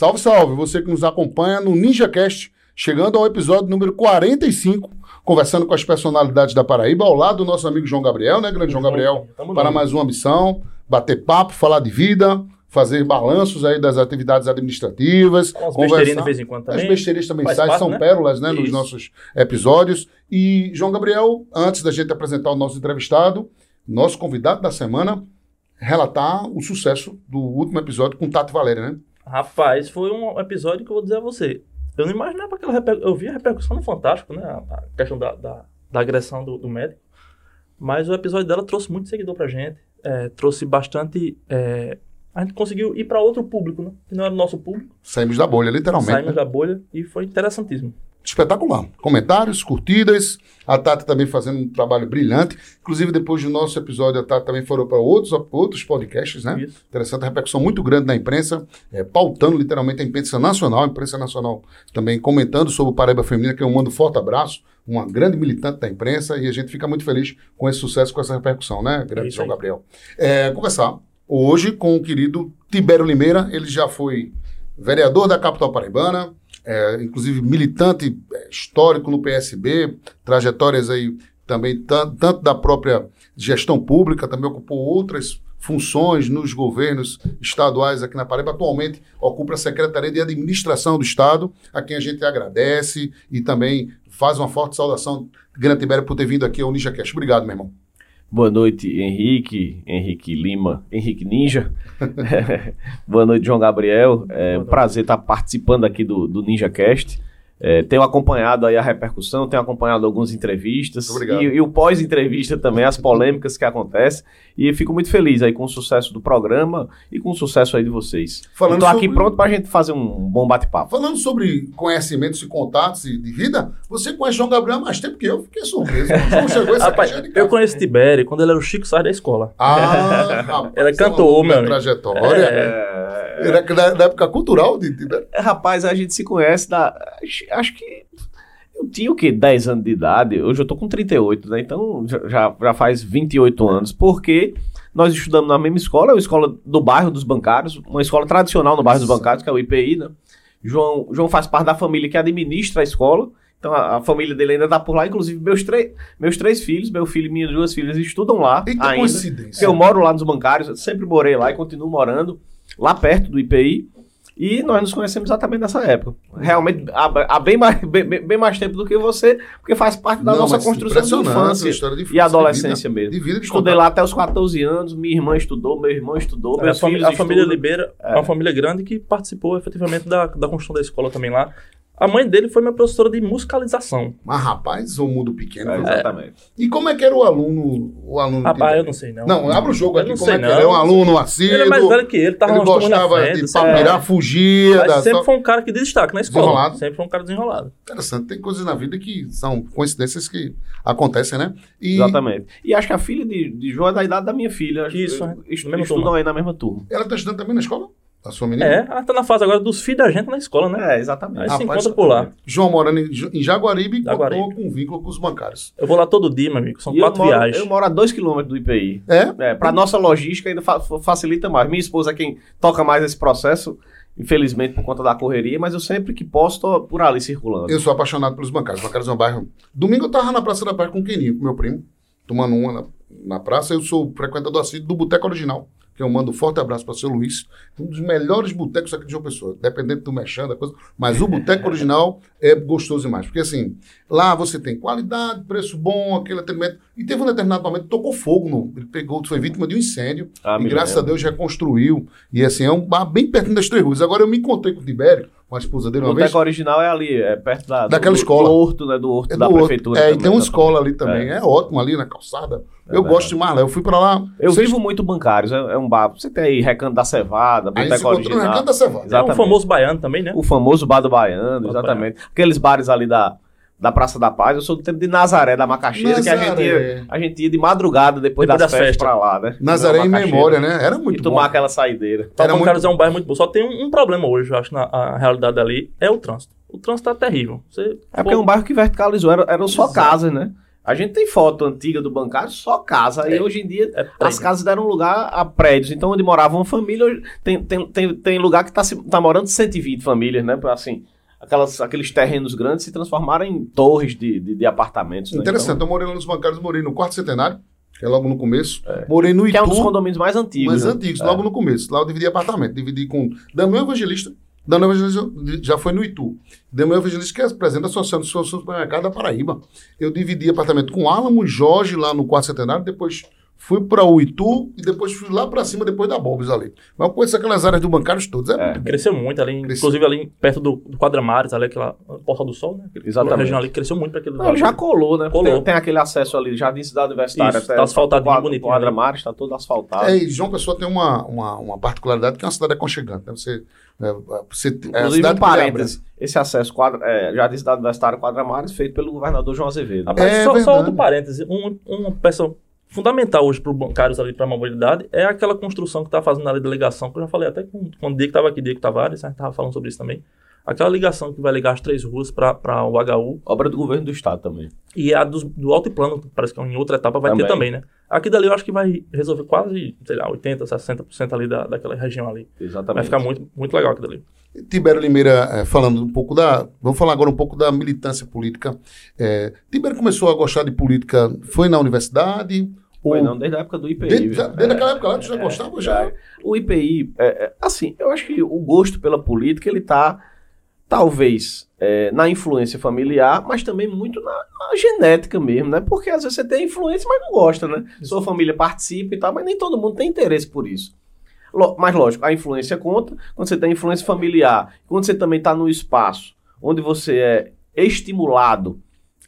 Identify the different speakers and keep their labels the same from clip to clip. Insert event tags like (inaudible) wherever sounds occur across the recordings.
Speaker 1: Salve, salve! Você que nos acompanha no NinjaCast, chegando ao episódio número 45, conversando com as personalidades da Paraíba, ao lado do nosso amigo João Gabriel, né, grande João Gabriel?
Speaker 2: Tamo
Speaker 1: Para mais uma missão, bater papo, falar de vida, fazer balanços aí das atividades administrativas. Conversar-
Speaker 2: besteirinhas de vez em quando
Speaker 1: As
Speaker 2: também.
Speaker 1: besteiras também
Speaker 2: Faz
Speaker 1: saem,
Speaker 2: parte,
Speaker 1: são
Speaker 2: né?
Speaker 1: pérolas, né, nos nossos episódios. E, João Gabriel, antes da gente apresentar o nosso entrevistado, nosso convidado da semana, relatar o sucesso do último episódio com Tato Valéria, né?
Speaker 2: Rapaz, foi um episódio que eu vou dizer a você. Eu não imaginava aquela reper... Eu vi a repercussão no Fantástico, né? A questão da, da, da agressão do, do médico. Mas o episódio dela trouxe muito seguidor pra gente. é, trouxe bastante. é, A gente conseguiu ir pra outro público, né? Que não era o nosso público.
Speaker 1: Saímos da bolha, literalmente.
Speaker 2: Saímos
Speaker 1: né?
Speaker 2: da bolha e foi interessantíssimo.
Speaker 1: Espetacular. Comentários, curtidas. A Tati também fazendo um trabalho brilhante. Inclusive, depois do nosso episódio, a Tati também foram para outros, outros podcasts, né?
Speaker 2: Isso.
Speaker 1: Interessante, repercussão muito grande na imprensa, é, pautando literalmente a imprensa nacional, a imprensa nacional também comentando sobre o Paraíba Feminina, que eu mando um forte abraço, uma grande militante da imprensa, e a gente fica muito feliz com esse sucesso, com essa repercussão, né, grande
Speaker 2: É
Speaker 1: João. Gabriel? É, conversar hoje com o querido Tibério Limeira, ele já foi vereador da capital paraibana, é, inclusive militante é, histórico no PSB, trajetórias aí também tan- tanto da própria gestão pública, também ocupou outras funções nos governos estaduais aqui na Paraíba. Atualmente ocupa a Secretaria de Administração do Estado, a quem a gente agradece e também faz uma forte saudação. Grande Tibério por ter vindo aqui ao Ninja. Obrigado, meu irmão.
Speaker 3: Boa noite, Henrique, Henrique Lima, Henrique Ninja. (laughs) (laughs) Boa noite, João Gabriel. É um prazer estar participando aqui do, do Ninja Cast. É, tenho acompanhado aí a repercussão, tenho acompanhado algumas entrevistas e, e o pós-entrevista também, as polêmicas que acontecem. E fico muito feliz aí com o sucesso do programa e com o sucesso aí de vocês.
Speaker 1: Falando
Speaker 3: Estou aqui pronto para a gente fazer um bom bate-papo.
Speaker 1: Falando sobre conhecimentos e contatos e de vida, você conhece João Gabriel há mais tempo que eu. Fiquei surpreso. (laughs) João chegou esse
Speaker 2: Rapaz,
Speaker 1: de
Speaker 2: eu
Speaker 1: casa.
Speaker 2: conheço Tibério quando ele era o Chico Sainz da escola.
Speaker 1: Ah, rapaz,
Speaker 2: Era
Speaker 1: isso é uma
Speaker 2: cantor, meu
Speaker 1: trajetória.
Speaker 3: É,
Speaker 1: Era da, da época cultural de Tibério.
Speaker 3: É, Rapaz, a gente se conhece da. Acho, que. Eu tinha o quê? 10 anos de idade. Hoje eu tô com 38, né? Então já- já, faz 28 anos. Porque nós estudamos na mesma escola, a escola do bairro dos bancários, uma escola tradicional no bairro dos bancários, que é o IPI, né? João, João faz parte da família que administra a escola. Então a, a família dele ainda tá por lá. Inclusive, meus, três meus três filhos, meu filho e minhas duas filhas estudam lá.
Speaker 1: Eita
Speaker 3: ainda.
Speaker 1: coincidência.
Speaker 3: Eu moro lá nos bancários, sempre morei lá e continuo morando lá perto do IPI. E nós nos conhecemos exatamente nessa época. Realmente, há, há bem, mais, bem, bem- mais tempo do que você, porque faz parte da
Speaker 1: Não,
Speaker 3: nossa construção de infância
Speaker 1: história de
Speaker 3: e
Speaker 1: infância,
Speaker 3: adolescência
Speaker 1: de vida,
Speaker 3: mesmo.
Speaker 1: De vida de
Speaker 3: Estudei
Speaker 1: contato.
Speaker 3: lá até os 14 anos, minha irmã estudou, meu irmão estudou,
Speaker 2: A,
Speaker 3: meus
Speaker 2: fami-
Speaker 3: filhos
Speaker 2: a família
Speaker 3: estudam.
Speaker 2: Libeira é uma família grande que participou efetivamente da, da construção da escola também lá. A mãe dele foi minha professora de musicalização.
Speaker 1: Mas, rapaz, o mundo pequeno.
Speaker 3: É, exatamente.
Speaker 1: E como é que era o aluno? O aluno
Speaker 2: Rapaz, eu não sei não.
Speaker 1: Não, abre o jogo
Speaker 2: Eu
Speaker 1: aqui.
Speaker 2: não
Speaker 1: Como
Speaker 2: sei
Speaker 1: é que
Speaker 2: não.
Speaker 1: ele é um aluno assíduo?
Speaker 2: Ele é mais velho que ele, tava
Speaker 1: ele gostava
Speaker 2: frente,
Speaker 1: de papirar, fugia.
Speaker 2: Mas
Speaker 1: da-
Speaker 2: sempre foi um cara que destaque na escola.
Speaker 1: Desenrolado.
Speaker 2: Sempre foi um cara desenrolado.
Speaker 1: Interessante, tem coisas na vida que são coincidências que acontecem, né? E
Speaker 3: Exatamente. E acho que a filha de, de João é da idade da minha filha. Acho
Speaker 2: Isso,
Speaker 3: que
Speaker 2: é. mesma
Speaker 3: estudam
Speaker 2: turma.
Speaker 3: aí na mesma turma.
Speaker 1: ela tá estudando também na escola? A sua menina?
Speaker 2: É, ela tá na fase agora dos filhos da gente na escola, né?
Speaker 3: É, exatamente.
Speaker 2: Aí se
Speaker 1: Rapaz,
Speaker 2: encontra por lá.
Speaker 1: João morando em, Jaguaribe,
Speaker 2: Jaguaribe.
Speaker 1: contou com vínculo com os bancários.
Speaker 2: Eu vou lá todo dia, meu amigo. São
Speaker 3: E eu
Speaker 2: quatro
Speaker 3: moro,
Speaker 2: viagens.
Speaker 3: eu moro a 2 km do IPI.
Speaker 1: É?
Speaker 3: É, para nossa logística ainda fa- facilita mais. Minha esposa é quem toca mais esse processo, infelizmente por conta da correria, mas eu sempre que posso tô por ali circulando.
Speaker 1: Eu sou apaixonado pelos bancários. Os bancários é um bairro. Domingo eu tava na Praça da Paz com o Keninho, com meu primo, tomando uma na, na praça. Eu sou frequentador assíduo do Boteco Original, que eu mando um forte abraço para o seu Luiz. Um dos melhores botecos aqui de João Pessoa, dependendo do mexendo, da coisa. Mas o Boteco Original é gostoso demais. Porque assim, lá você tem qualidade, preço bom, aquele atendimento. E teve um determinado momento que tocou fogo. No, ele pegou, foi vítima de um incêndio.
Speaker 3: Ah,
Speaker 1: e graças a
Speaker 3: lembro.
Speaker 1: Deus reconstruiu. E assim, é um bar bem pertinho das Três Ruas. Agora eu me encontrei com o Tibério, com a esposa dele
Speaker 3: O
Speaker 1: uma vez.
Speaker 3: boteco original é ali, é perto da,
Speaker 1: Daquela
Speaker 3: do,
Speaker 1: escola.
Speaker 3: Do horto, né? Do horto
Speaker 1: É
Speaker 3: da
Speaker 1: do outro.
Speaker 3: prefeitura.
Speaker 1: É, e
Speaker 3: também,
Speaker 1: tem uma
Speaker 3: exatamente.
Speaker 1: escola ali também. É, ótimo ali na calçada. eu
Speaker 3: verdade.
Speaker 1: gosto demais lá. Eu fui pra lá.
Speaker 3: Eu
Speaker 1: Vocês-
Speaker 3: vivo muito bancários, é, é um bar. Você tem aí Recanto da Cevada, Boteco Original.
Speaker 1: Recanto da Cevada.
Speaker 2: É um
Speaker 3: Exatamente.
Speaker 2: famoso baiano também, né?
Speaker 3: O famoso bar do Baiano, exatamente. Aqueles bares ali da, da Praça da Paz. Eu sou do tempo de Nazaré, da Macaxeira, que a gente,
Speaker 1: Nazaré.
Speaker 3: ia, a gente ia de madrugada depois,
Speaker 2: Depois
Speaker 3: das,
Speaker 2: das
Speaker 3: festas
Speaker 2: festas.
Speaker 3: pra lá, né?
Speaker 1: Nazaré
Speaker 3: Na
Speaker 1: em
Speaker 3: Macaxeira.
Speaker 1: memória, né? Era
Speaker 3: E
Speaker 1: muito
Speaker 3: tomar
Speaker 1: bom.
Speaker 3: aquela saideira.
Speaker 1: Era
Speaker 2: Bancários é um bairro muito bom. Só tem um, um problema hoje, eu acho, na a realidade ali, é o trânsito. O trânsito tá terrível. Você
Speaker 3: É porque é um bairro que verticalizou, eram, eram só
Speaker 2: Exato.
Speaker 3: casas, né? A gente tem foto antiga do bancário, só casa.
Speaker 2: É.
Speaker 3: E hoje em dia
Speaker 2: É
Speaker 3: as casas deram lugar a prédios. Então, onde morava uma família, tem, tem, tem, tem lugar que tá, se- tá morando 120 famílias, né? Assim, aquelas, aqueles terrenos grandes se transformaram em torres de, de, de apartamentos. né?
Speaker 1: Interessante, eu morei lá nos bancários, morei no quarto centenário, que é logo no começo. Morei no
Speaker 3: Então, que é um dos
Speaker 1: Itu,
Speaker 3: condomínios mais antigos.
Speaker 1: mais
Speaker 3: né?
Speaker 1: antigos, logo no começo. Lá eu dividi apartamento, dividi com Daniel Evangelista. Daniel Evangelista já foi no Itu. Daniel Evangelista, que é presidente da Associação do Supermercado da Paraíba. Eu dividi apartamento com Álamo, Jorge, lá no quarto centenário, depois fui para o Itu e depois fui lá para cima, depois da Bobs ali. Mas eu conheço aquelas áreas do bancários todas. É,
Speaker 3: É.
Speaker 1: muito bom.
Speaker 2: Cresceu muito ali,
Speaker 1: Cresceu.
Speaker 2: inclusive ali perto do, do Quadramares, ali aquela Porta do Sol, né?
Speaker 3: Exatamente.
Speaker 2: região ali cresceu muito para aquele
Speaker 3: Não, já colou, né?
Speaker 2: Colou.
Speaker 3: Tem, tem aquele acesso ali, Jardim Cidade Universitária.
Speaker 2: Isso, tá asfaltadinho,
Speaker 3: quadra,
Speaker 2: bonitinho
Speaker 3: Quadra
Speaker 2: ali.
Speaker 3: Mares, tá todo asfaltado.
Speaker 1: É, e João Pessoa tem uma, uma, uma particularidade que é uma cidade aconchegante. Né? Você, é, você, é a
Speaker 3: Inclusive,
Speaker 1: cidade
Speaker 3: um parênteses, esse acesso quadra, é, Jardim Cidade Universitária Quadra Mares, feito pelo governador João Azevedo.
Speaker 2: Rapaz,
Speaker 1: É
Speaker 2: só, só outro parêntese. Um, uma peça fundamental hoje para os bancários ali para a mobilidade é aquela construção que está fazendo ali da ligação, que eu já falei até com, com o Diego que estava aqui, Diego Tavares, a gente estava falando sobre isso também. Aquela ligação que vai ligar as três ruas para o HU
Speaker 3: Obra do governo do estado também.
Speaker 2: e a dos- do alto e plano, que parece que em outra etapa vai ter
Speaker 3: Também.
Speaker 2: também, né? Aqui dali eu acho que vai resolver quase, sei lá, 80%, 60% ali da, daquela região ali.
Speaker 3: Exatamente.
Speaker 2: Vai ficar muito, muito legal aqui dali.
Speaker 1: Tibério Limeira, eh, falando um pouco da. Vamos falar agora um pouco da militância política. Eh, Tibério começou a gostar de política, foi na universidade?
Speaker 3: Foi
Speaker 1: ou-
Speaker 3: não, desde a época do IPI.
Speaker 1: Desde,
Speaker 3: viu?
Speaker 1: desde
Speaker 3: É,
Speaker 1: aquela época lá, tu já gostava? Já?
Speaker 3: O IPI, é, é, assim, eu acho que o gosto pela política, ele tá, talvez, é, na influência familiar, mas também muito na, na genética mesmo, né? Porque às vezes você tem influência, mas não gosta, né? Sua família participa e tal, mas nem todo mundo tem interesse por isso. Lo- Mas lógico, a influência conta. Quando você tem influência familiar, quando você também está no espaço onde você é estimulado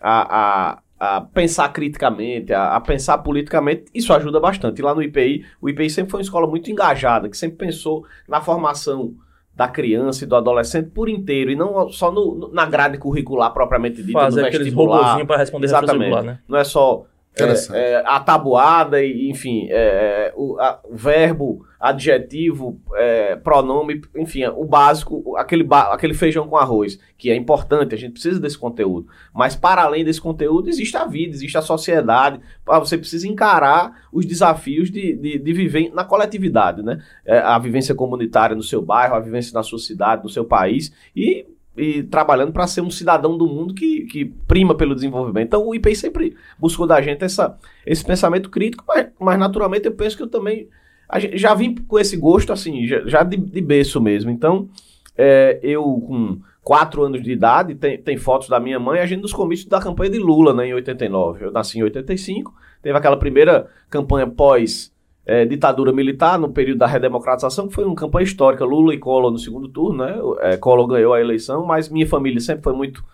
Speaker 3: a, a, a pensar criticamente, a, a pensar politicamente, isso ajuda bastante. E lá no IPI, o IPI sempre foi uma escola muito engajada, que sempre pensou na formação da criança e do adolescente por inteiro, e não só no, no- na grade curricular propriamente dita,
Speaker 2: Fazer
Speaker 3: no
Speaker 2: aqueles
Speaker 3: vestibular.
Speaker 2: robozinhos para responder
Speaker 3: Exatamente.
Speaker 2: né?
Speaker 3: Não é só é, é, a tabuada, enfim, é, o a- verbo, adjetivo, é, pronome, enfim, o básico, aquele, aquele feijão com arroz, que é importante, a gente precisa desse conteúdo. Mas para além desse conteúdo, existe a vida, existe a sociedade, ah, você precisa encarar os desafios de, de, de viver na coletividade, né? É, a vivência comunitária no seu bairro, a vivência na sua cidade, no seu país, e e trabalhando para ser um cidadão do mundo que, que prima pelo desenvolvimento. Então o IPI sempre buscou da gente essa, esse pensamento crítico, mas, mas naturalmente eu penso que eu também gente, já vim com esse gosto assim, já, já de, de berço mesmo. Então é, eu com quatro anos de idade, tem, tem fotos da minha mãe, a gente nos comícios da campanha de Lula, né, em 89. Eu nasci em 85, teve aquela primeira campanha pós é, ditadura militar, no período da redemocratização, que foi uma campanha histórica, Lula e Collor no segundo turno, né? É, Collor ganhou a eleição, mas minha família sempre foi muito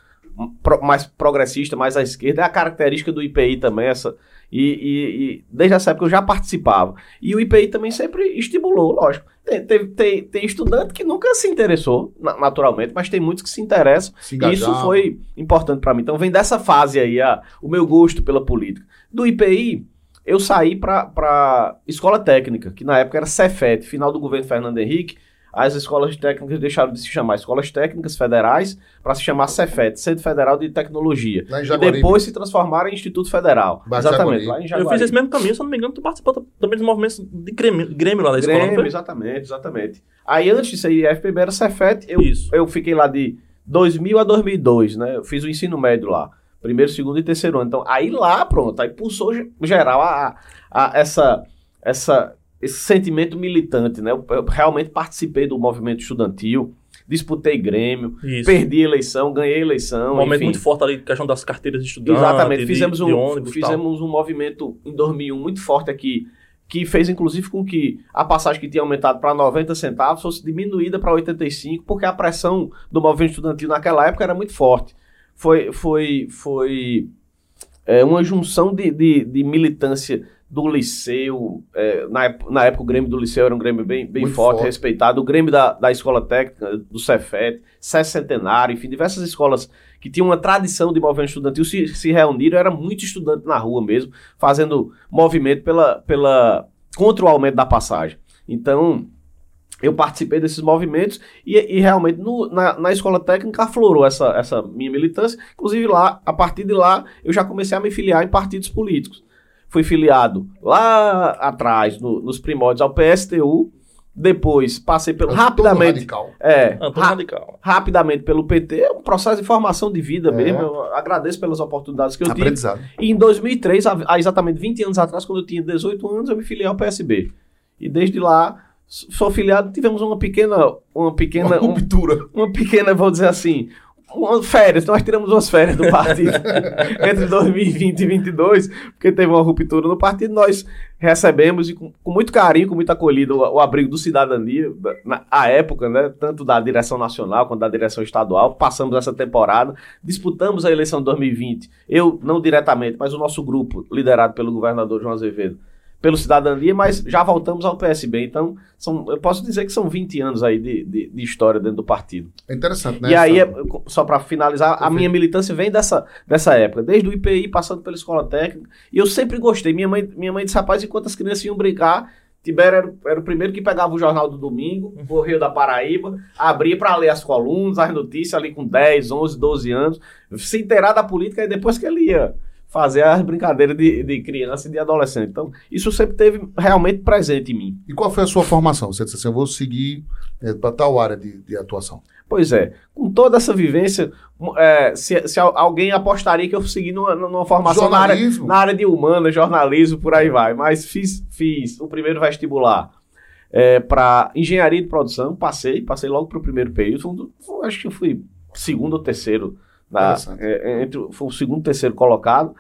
Speaker 3: pro- mais progressista, mais à esquerda. É a característica do IPI também, essa. E, e- e desde essa época eu já participava. E o IPI também sempre estimulou, lógico. Tem, tem, tem, tem estudante que nunca se interessou, na- naturalmente, mas tem muitos que se interessam.
Speaker 1: Se
Speaker 3: E isso foi importante para mim. Então vem dessa fase aí a, o meu gosto pela política. Do IPI, eu saí para escola técnica, que na época era Cefet, final do governo Fernando Henrique. As escolas técnicas deixaram de se chamar Escolas Técnicas Federais para se chamar Cefet, Centro Federal de Tecnologia.
Speaker 1: Lá em
Speaker 3: E depois se transformaram em Instituto Federal. Exatamente,
Speaker 1: Jaguaribe.
Speaker 3: lá em
Speaker 2: Eu
Speaker 3: Jaguaribe.
Speaker 2: fiz esse mesmo caminho, se eu não me engano, tu participou também dos movimentos de Grêmio, Grêmio lá da escola,
Speaker 3: Grêmio,
Speaker 2: foi?
Speaker 3: exatamente, exatamente. Aí antes aí, a FPB era Cefet, eu,
Speaker 2: Isso.
Speaker 3: eu fiquei lá de 2000 a 2002, né? Eu fiz o ensino médio lá. Primeiro, segundo e terceiro ano. Então, aí lá, pronto, aí pulsou ge- geral a, a- essa, essa, esse sentimento militante, né? Eu, eu realmente participei do movimento estudantil, disputei Grêmio,
Speaker 2: Isso.
Speaker 3: perdi a eleição, ganhei a eleição,
Speaker 2: um momento muito forte ali, questão das carteiras de estudante,
Speaker 3: Exatamente,
Speaker 2: de-
Speaker 3: fizemos,
Speaker 2: de,
Speaker 3: um,
Speaker 2: ônibus e tal.
Speaker 3: fizemos um movimento em 2001 muito forte aqui, que fez inclusive com que a passagem que tinha aumentado para 90 centavos fosse diminuída para 85, porque a pressão do movimento estudantil naquela época era muito forte. Foi, foi, foi é, uma junção de, de, de militância do Liceu, é, na, na época o Grêmio do Liceu era um Grêmio bem, bem forte,
Speaker 1: forte.
Speaker 3: respeitado, o Grêmio da, da Escola Técnica, do Cefet, Centenário, enfim, diversas escolas que tinham uma tradição de movimento estudantil se, se reuniram, era muito estudante na rua mesmo, fazendo movimento pela, pela, contra o aumento da passagem. Então, eu participei desses movimentos e, e realmente no, na, na escola técnica aflorou essa, essa minha militância. Inclusive lá, a partir de lá, eu já comecei a me filiar em partidos políticos. Fui filiado lá atrás, no, nos primórdios, ao PSTU, depois passei pelo
Speaker 1: Antônio
Speaker 3: rapidamente.
Speaker 1: Radical.
Speaker 3: É,
Speaker 2: Antônio
Speaker 3: ra-
Speaker 2: Radical.
Speaker 3: rapidamente pelo PT, é um processo de formação de vida
Speaker 1: É.
Speaker 3: mesmo. Eu agradeço pelas oportunidades que eu tive.
Speaker 1: Aprendizado.
Speaker 3: E em 2003, há exatamente 20 anos atrás, quando eu tinha 18 anos, eu me filiei ao PSB. E desde lá, sou filiado, tivemos uma pequena, uma pequena,
Speaker 1: Uma
Speaker 3: um-
Speaker 1: ruptura.
Speaker 3: uma pequena, vou dizer assim, uma férias, nós tiramos umas férias do partido (laughs) entre 2020 e 2022, porque teve uma ruptura no partido, nós recebemos e com, com muito carinho, com muita acolhida o, o abrigo do Cidadania, da- na à época, né, tanto da direção nacional quanto da direção estadual, passamos essa temporada, disputamos a eleição de 2020, eu não diretamente, mas o nosso grupo, liderado pelo governador João Azevedo, pelo Cidadania, mas já voltamos ao PSB, então são, eu posso dizer que são 20 anos aí de, de, de história dentro do partido.
Speaker 1: É interessante, né?
Speaker 3: E aí, é- só para finalizar, a
Speaker 1: Perfeito.
Speaker 3: minha militância vem dessa, dessa época, desde o IPI, passando pela escola técnica, e eu sempre gostei. Minha mãe, minha mãe disse, rapaz, enquanto as crianças iam brincar, Tibério era, o- era o primeiro que pegava o jornal do domingo, o Correio da Paraíba, abria para ler as colunas, as notícias ali com 10, 11, 12 anos, se inteirar da política e depois que ele ia fazer as brincadeiras de, de criança e de adolescente. Então, isso sempre teve realmente presente em mim.
Speaker 1: E qual foi a sua formação? Você disse assim, eu vou seguir para tal área de, de atuação.
Speaker 3: Pois é, com toda essa vivência, é, se, se al- alguém apostaria que eu segui numa, numa formação na área, na área de humana, jornalismo, por aí vai. Mas fiz, fiz o primeiro vestibular para engenharia de produção, passei, passei logo para o primeiro período. Acho que fui segundo ou terceiro, na,
Speaker 1: Interessante.
Speaker 3: é, entre, foi o segundo terceiro colocado.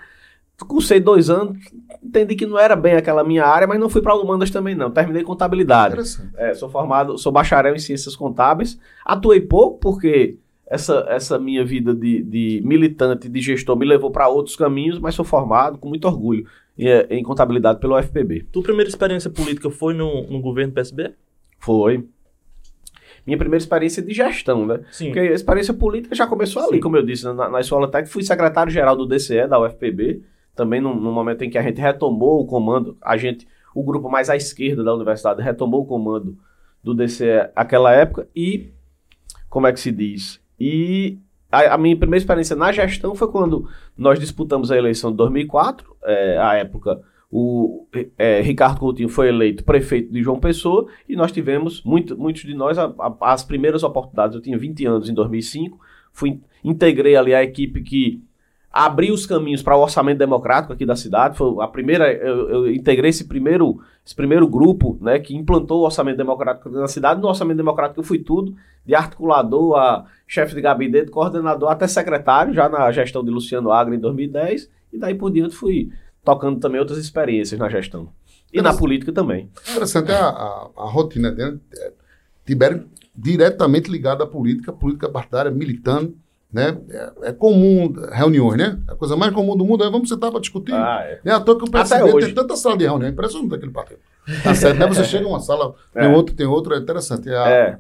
Speaker 3: Cursei dois anos, entendi que não era bem aquela minha área, mas não fui para humanas também não. Terminei contabilidade. É, sou formado, sou bacharel em ciências contábeis. Atuei pouco porque essa, essa minha vida de, de militante, de gestor, me levou para outros caminhos, mas sou formado com muito orgulho em, eh, em contabilidade pelo UFPB.
Speaker 2: Tua primeira experiência política foi no, no governo PSB?
Speaker 3: Foi. Minha primeira experiência de gestão, né?
Speaker 2: Sim.
Speaker 3: Porque a experiência política já começou ali,
Speaker 2: Sim.
Speaker 3: como eu disse, na, na escola técnica. Fui secretário-geral do DCE, da UFPB, também no, no momento em que a gente retomou o comando, a gente, o grupo mais à esquerda da universidade, retomou o comando do DCE naquela época e, como é que se diz? E a, a minha primeira experiência na gestão foi quando nós disputamos a eleição de 2004, é, à época o é, Ricardo Coutinho foi eleito prefeito de João Pessoa e nós tivemos, muito, muitos de nós, a- a- as primeiras oportunidades. Eu tinha 20 anos em 2005, fui, integrei ali a equipe que abriu os caminhos para o orçamento democrático aqui da cidade. Foi a primeira, eu, eu integrei esse primeiro, esse primeiro grupo né, que implantou o orçamento democrático na cidade. No orçamento democrático eu fui tudo, de articulador a chefe de gabinete, coordenador, até secretário, já na gestão de Luciano Agra em 2010, e daí por diante fui tocando também outras experiências na gestão. E na política também.
Speaker 1: Interessante a, a, a rotina dele. É, Tibério diretamente ligado à política, política partidária, militando. Né? É, é comum reuniões, né? A coisa mais comum do mundo é vamos sentar para discutir.
Speaker 3: é.
Speaker 1: É à toa que o
Speaker 3: hoje.
Speaker 1: tem tanta sala de reunião, é impressionante aquele partido. Tá certo, né? Você (laughs) chega em uma sala, tem
Speaker 3: É.
Speaker 1: outra, tem outra, é interessante. É a-
Speaker 3: É.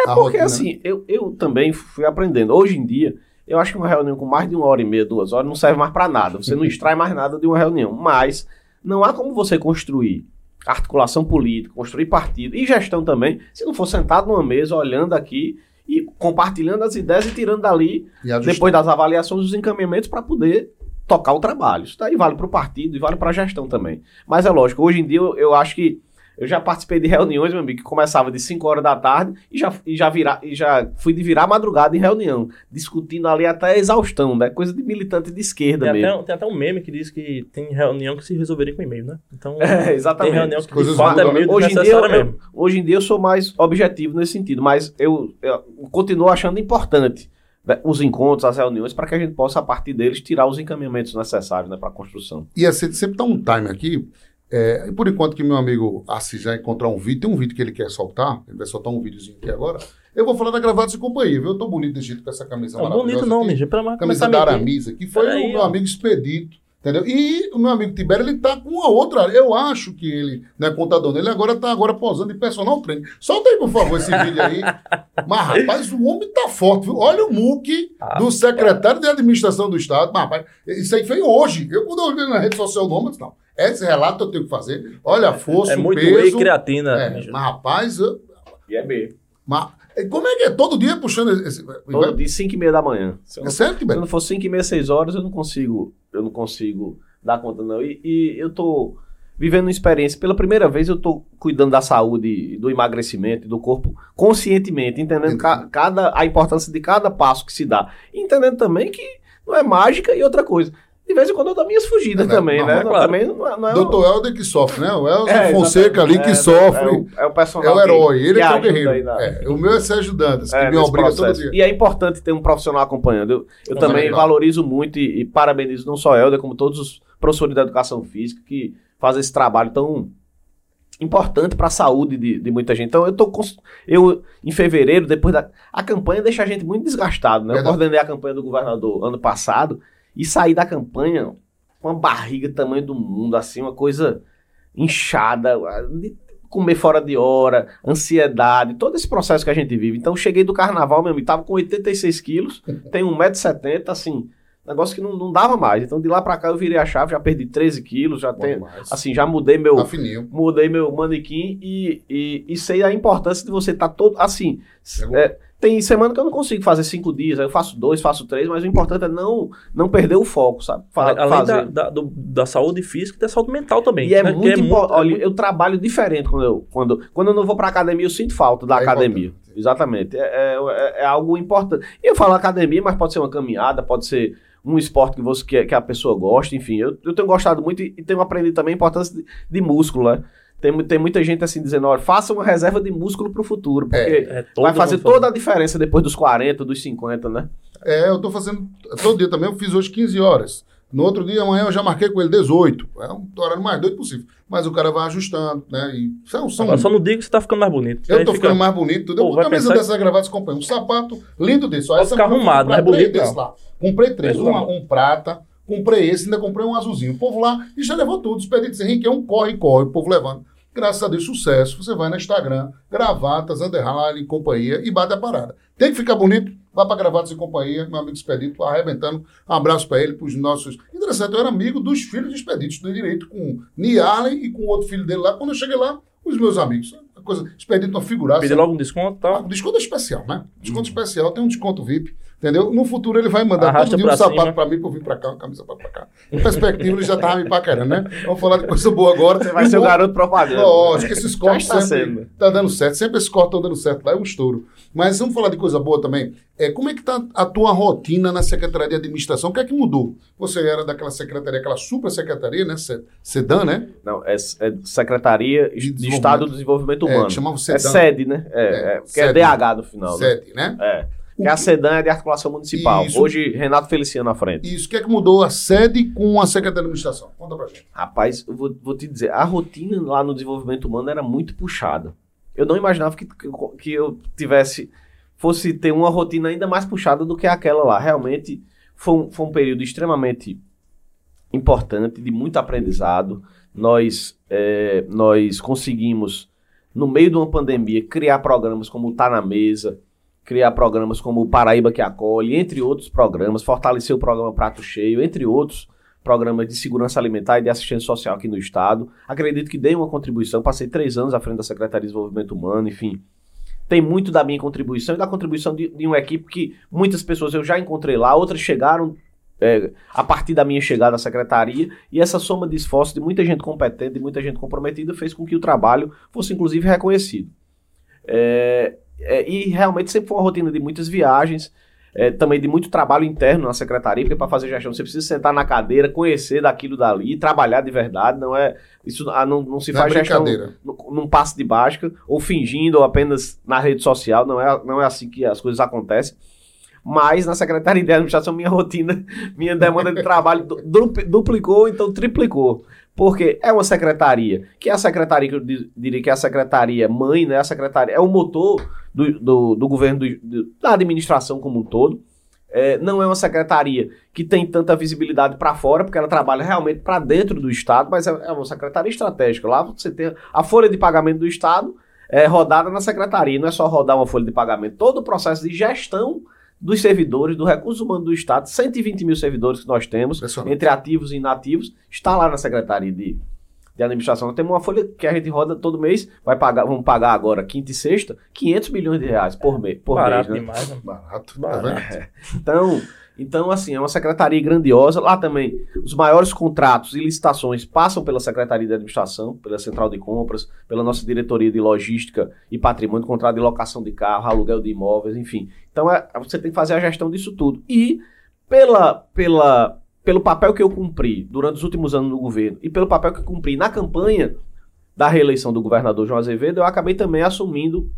Speaker 3: É porque,
Speaker 1: rotina,
Speaker 3: assim, eu, eu também fui aprendendo. Hoje em dia, eu acho que uma reunião com mais de uma hora e meia, duas horas, não serve mais para nada. Você não (laughs) extrai mais nada de uma reunião. Mas não há como você construir articulação política, construir partido e gestão também, se não for sentado numa mesa, olhando aqui e compartilhando as ideias e tirando dali,
Speaker 1: e
Speaker 3: depois das avaliações, os encaminhamentos para poder tocar o trabalho. Isso daí vale para o partido e vale para a gestão também. Mas é lógico, hoje em dia eu, eu acho que eu já participei de reuniões, meu amigo, que começava de 5 horas da tarde e já, e já, vira, e já fui de virar madrugada em reunião, discutindo ali até a exaustão, né? Coisa de militante de esquerda
Speaker 2: Tem
Speaker 3: mesmo.
Speaker 2: até, tem até um meme que diz que tem reunião que se resolveria com e-mail, né? Então, (laughs)
Speaker 3: É,
Speaker 2: tem
Speaker 3: exatamente.
Speaker 2: reunião que
Speaker 1: coisas
Speaker 2: de fato é meio
Speaker 3: Hoje em, dia, eu,
Speaker 2: mesmo.
Speaker 3: hoje em dia eu sou mais objetivo nesse sentido, mas eu, eu continuo achando importante né, os encontros, as reuniões, para que a gente possa, a partir deles, tirar os encaminhamentos necessários né, para a construção.
Speaker 1: E assim, sempre dá um time aqui. É, e por enquanto que meu amigo Assis já encontrar um vídeo, tem um vídeo que ele quer soltar, ele vai soltar um videozinho aqui agora. Eu vou falar da Gravados e Companhia, viu? Eu tô bonito desse jeito com essa camisa
Speaker 2: Não,
Speaker 1: maravilhosa
Speaker 2: bonito não. Ninja. Pelo amor
Speaker 1: Camisa da
Speaker 2: a mentir.
Speaker 1: Aramis aqui, foi
Speaker 2: Peraí,
Speaker 1: o meu
Speaker 2: ó.
Speaker 1: amigo Expedito, entendeu? E o meu amigo Tibério, ele tá com uma outra, eu acho que ele não é contador, não, ele agora tá agora posando de personal trainer. Solta aí, por favor, esse vídeo aí. Mas, rapaz, o homem tá forte, viu? Olha o muque
Speaker 2: Ah,
Speaker 1: do secretário de administração do Estado. Mas, rapaz, isso aí foi hoje. Eu, quando eu olhei na rede social do homem, não, esse relato eu tenho que fazer. Olha a força,
Speaker 2: É
Speaker 1: o
Speaker 2: muito
Speaker 1: peso.
Speaker 2: whey creatina,
Speaker 1: É, mas, rapaz, eu-
Speaker 3: E é B.
Speaker 1: Mas e como é que é? Todo dia puxando esse.
Speaker 3: Todo dia, 5 e meia da manhã. Se eu
Speaker 1: É
Speaker 3: não,
Speaker 1: sério,
Speaker 3: se não for 5 e meia, 6 horas, eu não consigo, eu não consigo dar conta, não. E, e eu tô vivendo uma experiência. Pela primeira vez, eu tô cuidando da saúde, do emagrecimento e do corpo conscientemente, entendendo ca- cada, a importância de cada passo que se dá. E entendendo também que não é mágica e outra coisa. De vez em quando eu dou minhas fugidas
Speaker 1: É,
Speaker 3: também, né?
Speaker 1: mas
Speaker 2: claro.
Speaker 3: Também não é, não é
Speaker 1: Doutor Helder que sofre, né? O Elza
Speaker 3: É,
Speaker 1: Fonseca ali que.
Speaker 3: É,
Speaker 1: sofre.
Speaker 3: É, o, é o
Speaker 1: É
Speaker 3: personagem.
Speaker 1: o herói, ele é é o guerreiro.
Speaker 3: na-
Speaker 1: É, o meu é Sérgio Dantas, que
Speaker 3: é,
Speaker 1: me obriga todo
Speaker 3: processo.
Speaker 1: dia.
Speaker 3: E é importante ter um profissional acompanhando. Eu, eu também valorizo muito e, e parabenizo não só Helder, como todos os professores da educação física que fazem esse trabalho tão importante para a saúde de, de muita gente. Então eu tô eu em fevereiro, depois da a campanha deixa a gente muito desgastado, né? Eu coordenei a campanha do governador ano passado e saí da campanha com uma barriga do tamanho do mundo, assim, uma coisa inchada, comer fora de hora, ansiedade, todo esse processo que a gente vive. Então, cheguei do carnaval mesmo, e tava com 86 quilos, (laughs) tenho 1,70m, assim, negócio que não, não dava mais. Então, de lá pra cá, eu virei a chave, já perdi 13 quilos, já
Speaker 1: Bom
Speaker 3: tenho, assim, já mudei meu,
Speaker 1: Tá
Speaker 3: mudei meu manequim e, e, e sei a importância de você estar todo, assim, é, tem semana que eu não consigo fazer cinco dias, aí eu faço dois, faço três, mas o importante é não, não perder o foco, sabe? Fa-
Speaker 2: Além
Speaker 3: fazer.
Speaker 2: da, da, do- da saúde física e da saúde mental também.
Speaker 3: E é
Speaker 2: né?
Speaker 3: Muito importante.
Speaker 2: é
Speaker 3: Olha,
Speaker 2: muito-
Speaker 3: eu trabalho diferente quando eu, quando, quando eu não vou pra academia, eu sinto falta da
Speaker 1: É
Speaker 3: academia.
Speaker 1: importante.
Speaker 3: Exatamente. É, é, é algo importante. E eu falo academia, mas pode ser uma caminhada, pode ser um esporte que, você, que, que a pessoa gosta, enfim. Eu, eu tenho gostado muito e, e tenho aprendido também a importância de, de músculo, né? Tem, tem muita gente assim dizendo, olha, faça uma reserva de músculo pro futuro, porque
Speaker 2: é todo
Speaker 3: vai fazer toda a diferença depois dos 40, dos 50, né?
Speaker 1: É, eu tô fazendo todo dia também. Eu fiz hoje 15 horas. No outro dia, amanhã, eu já marquei com ele 18. É um horário mais doido possível. Mas o cara vai ajustando, né? E são, são
Speaker 2: Agora, só não diga que você tá ficando mais bonito.
Speaker 1: Eu tô
Speaker 2: fica-
Speaker 1: ficando mais bonito, tudo. Eu
Speaker 2: Pô,
Speaker 1: camisa dessa gravata e companhia. Um sapato lindo desse. Essa
Speaker 2: ficar arrumado,
Speaker 1: comprei
Speaker 2: não é bonito,
Speaker 1: lá. Comprei três.
Speaker 2: Amor.
Speaker 1: um prata, comprei esse, ainda comprei um azulzinho. O povo lá e já levou tudo. Os pedidos Henrique é um corre, corre, o povo levando. Graças a Deus, sucesso. Você vai no Instagram, gravatas, underline, companhia e bate a parada. Tem que ficar bonito? Vá pra gravatas e companhia, meu amigo Expedito, arrebentando. Um abraço pra ele, pros nossos. Interessante, eu era amigo dos filhos de Expedito, do direito, com Niarlen e com outro filho dele lá. Quando eu cheguei lá, os meus amigos. Coisa, Expedito uma figuraça.
Speaker 2: Pedir logo um desconto e
Speaker 1: Ah,
Speaker 2: tal.
Speaker 1: desconto é especial, né? Desconto especial, tem um desconto VIP, entendeu? No futuro ele vai mandar
Speaker 2: Arrasta
Speaker 1: todo dia um sapato pra mim, pra eu vir pra cá, uma camisa pra pra cá. Em perspectiva, ele já tava me paquerando, né? Vamos falar de coisa boa agora.
Speaker 3: Você vai ser o garoto propaganda.
Speaker 1: Lógico, esses cortes
Speaker 3: está
Speaker 1: sempre
Speaker 3: sendo.
Speaker 1: tá dando certo, sempre esses cortes estão dando certo, lá é um estouro. Mas vamos falar de coisa boa também. É, como é que tá a tua rotina na Secretaria de Administração? O que é que mudou? Você era daquela secretaria, aquela super secretaria, né? Se- Sedan, né?
Speaker 3: Não, é, é Secretaria
Speaker 1: De
Speaker 3: de Estado do Desenvolvimento
Speaker 1: É,
Speaker 3: Humano.
Speaker 1: chamava
Speaker 3: É
Speaker 1: Sedan.
Speaker 3: sede, né? É,
Speaker 1: É,
Speaker 3: é, porque é
Speaker 1: sede.
Speaker 3: DH no final, né?
Speaker 1: Sede, né?
Speaker 3: É. Que a
Speaker 1: que-
Speaker 3: SEDAN é de articulação municipal.
Speaker 1: Isso.
Speaker 3: Hoje, Renato Feliciano à frente.
Speaker 1: Isso, o que é que mudou a sede com a Secretaria de Administração? Conta pra gente.
Speaker 3: Rapaz, eu vou, vou te dizer, a rotina lá no desenvolvimento humano era muito puxada. Eu não imaginava que, que, que eu tivesse, fosse ter uma rotina ainda mais puxada do que aquela lá. Realmente foi um, foi um período extremamente importante, de muito aprendizado. Nós, é, nós conseguimos, no meio de uma pandemia, criar programas como Tá na Mesa, criar programas como o Paraíba que Acolhe, entre outros programas, fortalecer o programa Prato Cheio, entre outros programas de segurança alimentar e de assistência social aqui no Estado. Acredito que dei uma contribuição, passei três anos à frente da Secretaria de Desenvolvimento Humano, enfim. Tem muito da minha contribuição e da contribuição de, de uma equipe que muitas pessoas eu já encontrei lá, outras chegaram é, a partir da minha chegada à secretaria, e essa soma de esforços de muita gente competente, de muita gente comprometida, fez com que o trabalho fosse inclusive reconhecido. É, é, e realmente sempre foi uma rotina de muitas viagens, é, também de muito trabalho interno na secretaria, porque para fazer gestão você precisa sentar na cadeira, conhecer daquilo dali, trabalhar de verdade, não é isso ah, não, não se
Speaker 1: Não é
Speaker 3: faz gestão
Speaker 1: brincadeira.
Speaker 3: num num passe de básica, ou fingindo, ou apenas na rede social, não é, não é assim que as coisas acontecem. Mas na Secretaria de Administração, minha rotina, (laughs) minha demanda de trabalho du- dupli- duplicou, então triplicou. Porque é uma secretaria, que é a secretaria que eu di- diria que é a secretaria mãe, né? A secretaria é o motor do, do, do governo, do- da administração como um todo. É, não é uma secretaria que tem tanta visibilidade para fora, porque ela trabalha realmente para dentro do Estado, mas é, é uma secretaria estratégica. Lá você tem a folha de pagamento do Estado é rodada na secretaria, não é só rodar uma folha de pagamento. Todo o processo de gestão dos servidores, do recurso humano do Estado, 120 mil servidores que nós temos, entre ativos e inativos, está lá na Secretaria de, de administração. Nós temos uma folha que a gente roda todo mês, vai pagar, vamos pagar agora, quinta e sexta, 500 milhões de reais por, mês, por
Speaker 2: Barato
Speaker 3: mês. Né?
Speaker 2: demais, né?
Speaker 1: Barato.
Speaker 2: Barato.
Speaker 1: Tá vendo? (laughs)
Speaker 3: Então, então, assim, é uma secretaria grandiosa. Lá também, os maiores contratos e licitações passam pela Secretaria de Administração, pela Central de Compras, pela nossa diretoria de Logística e Patrimônio, contrato de locação de carro, aluguel de imóveis, enfim. Então, é, você tem que fazer a gestão disso tudo. E, pela, pela, pelo papel que eu cumpri durante os últimos anos no governo e pelo papel que eu cumpri na campanha da reeleição do governador João Azevedo, eu acabei também assumindo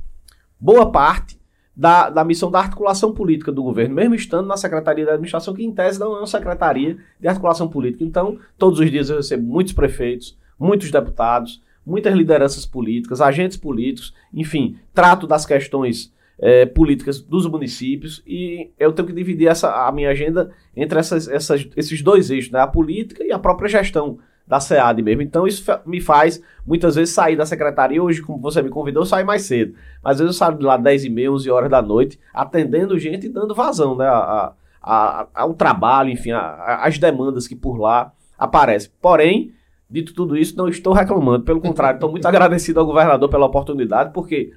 Speaker 3: boa parte da, da missão da articulação política do governo, mesmo estando na Secretaria da Administração, que em tese não é uma secretaria de articulação política. Então, todos os dias eu recebo muitos prefeitos, muitos deputados, muitas lideranças políticas, agentes políticos, enfim, trato das questões eh, políticas dos municípios e eu tenho que dividir essa, a minha agenda entre essas, essas, esses dois eixos, né, a política e a própria gestão da SEAD mesmo. Então isso me faz muitas vezes sair da secretaria. Hoje, como você me convidou, eu saio mais cedo. Mas às vezes eu saio de lá 10 e meia, 11 horas da noite, atendendo gente e dando vazão né, a, a- a- ao trabalho, enfim, as demandas que por lá aparecem. Porém, dito tudo isso, não estou reclamando. Pelo contrário, estou muito (laughs) agradecido ao governador pela oportunidade, porque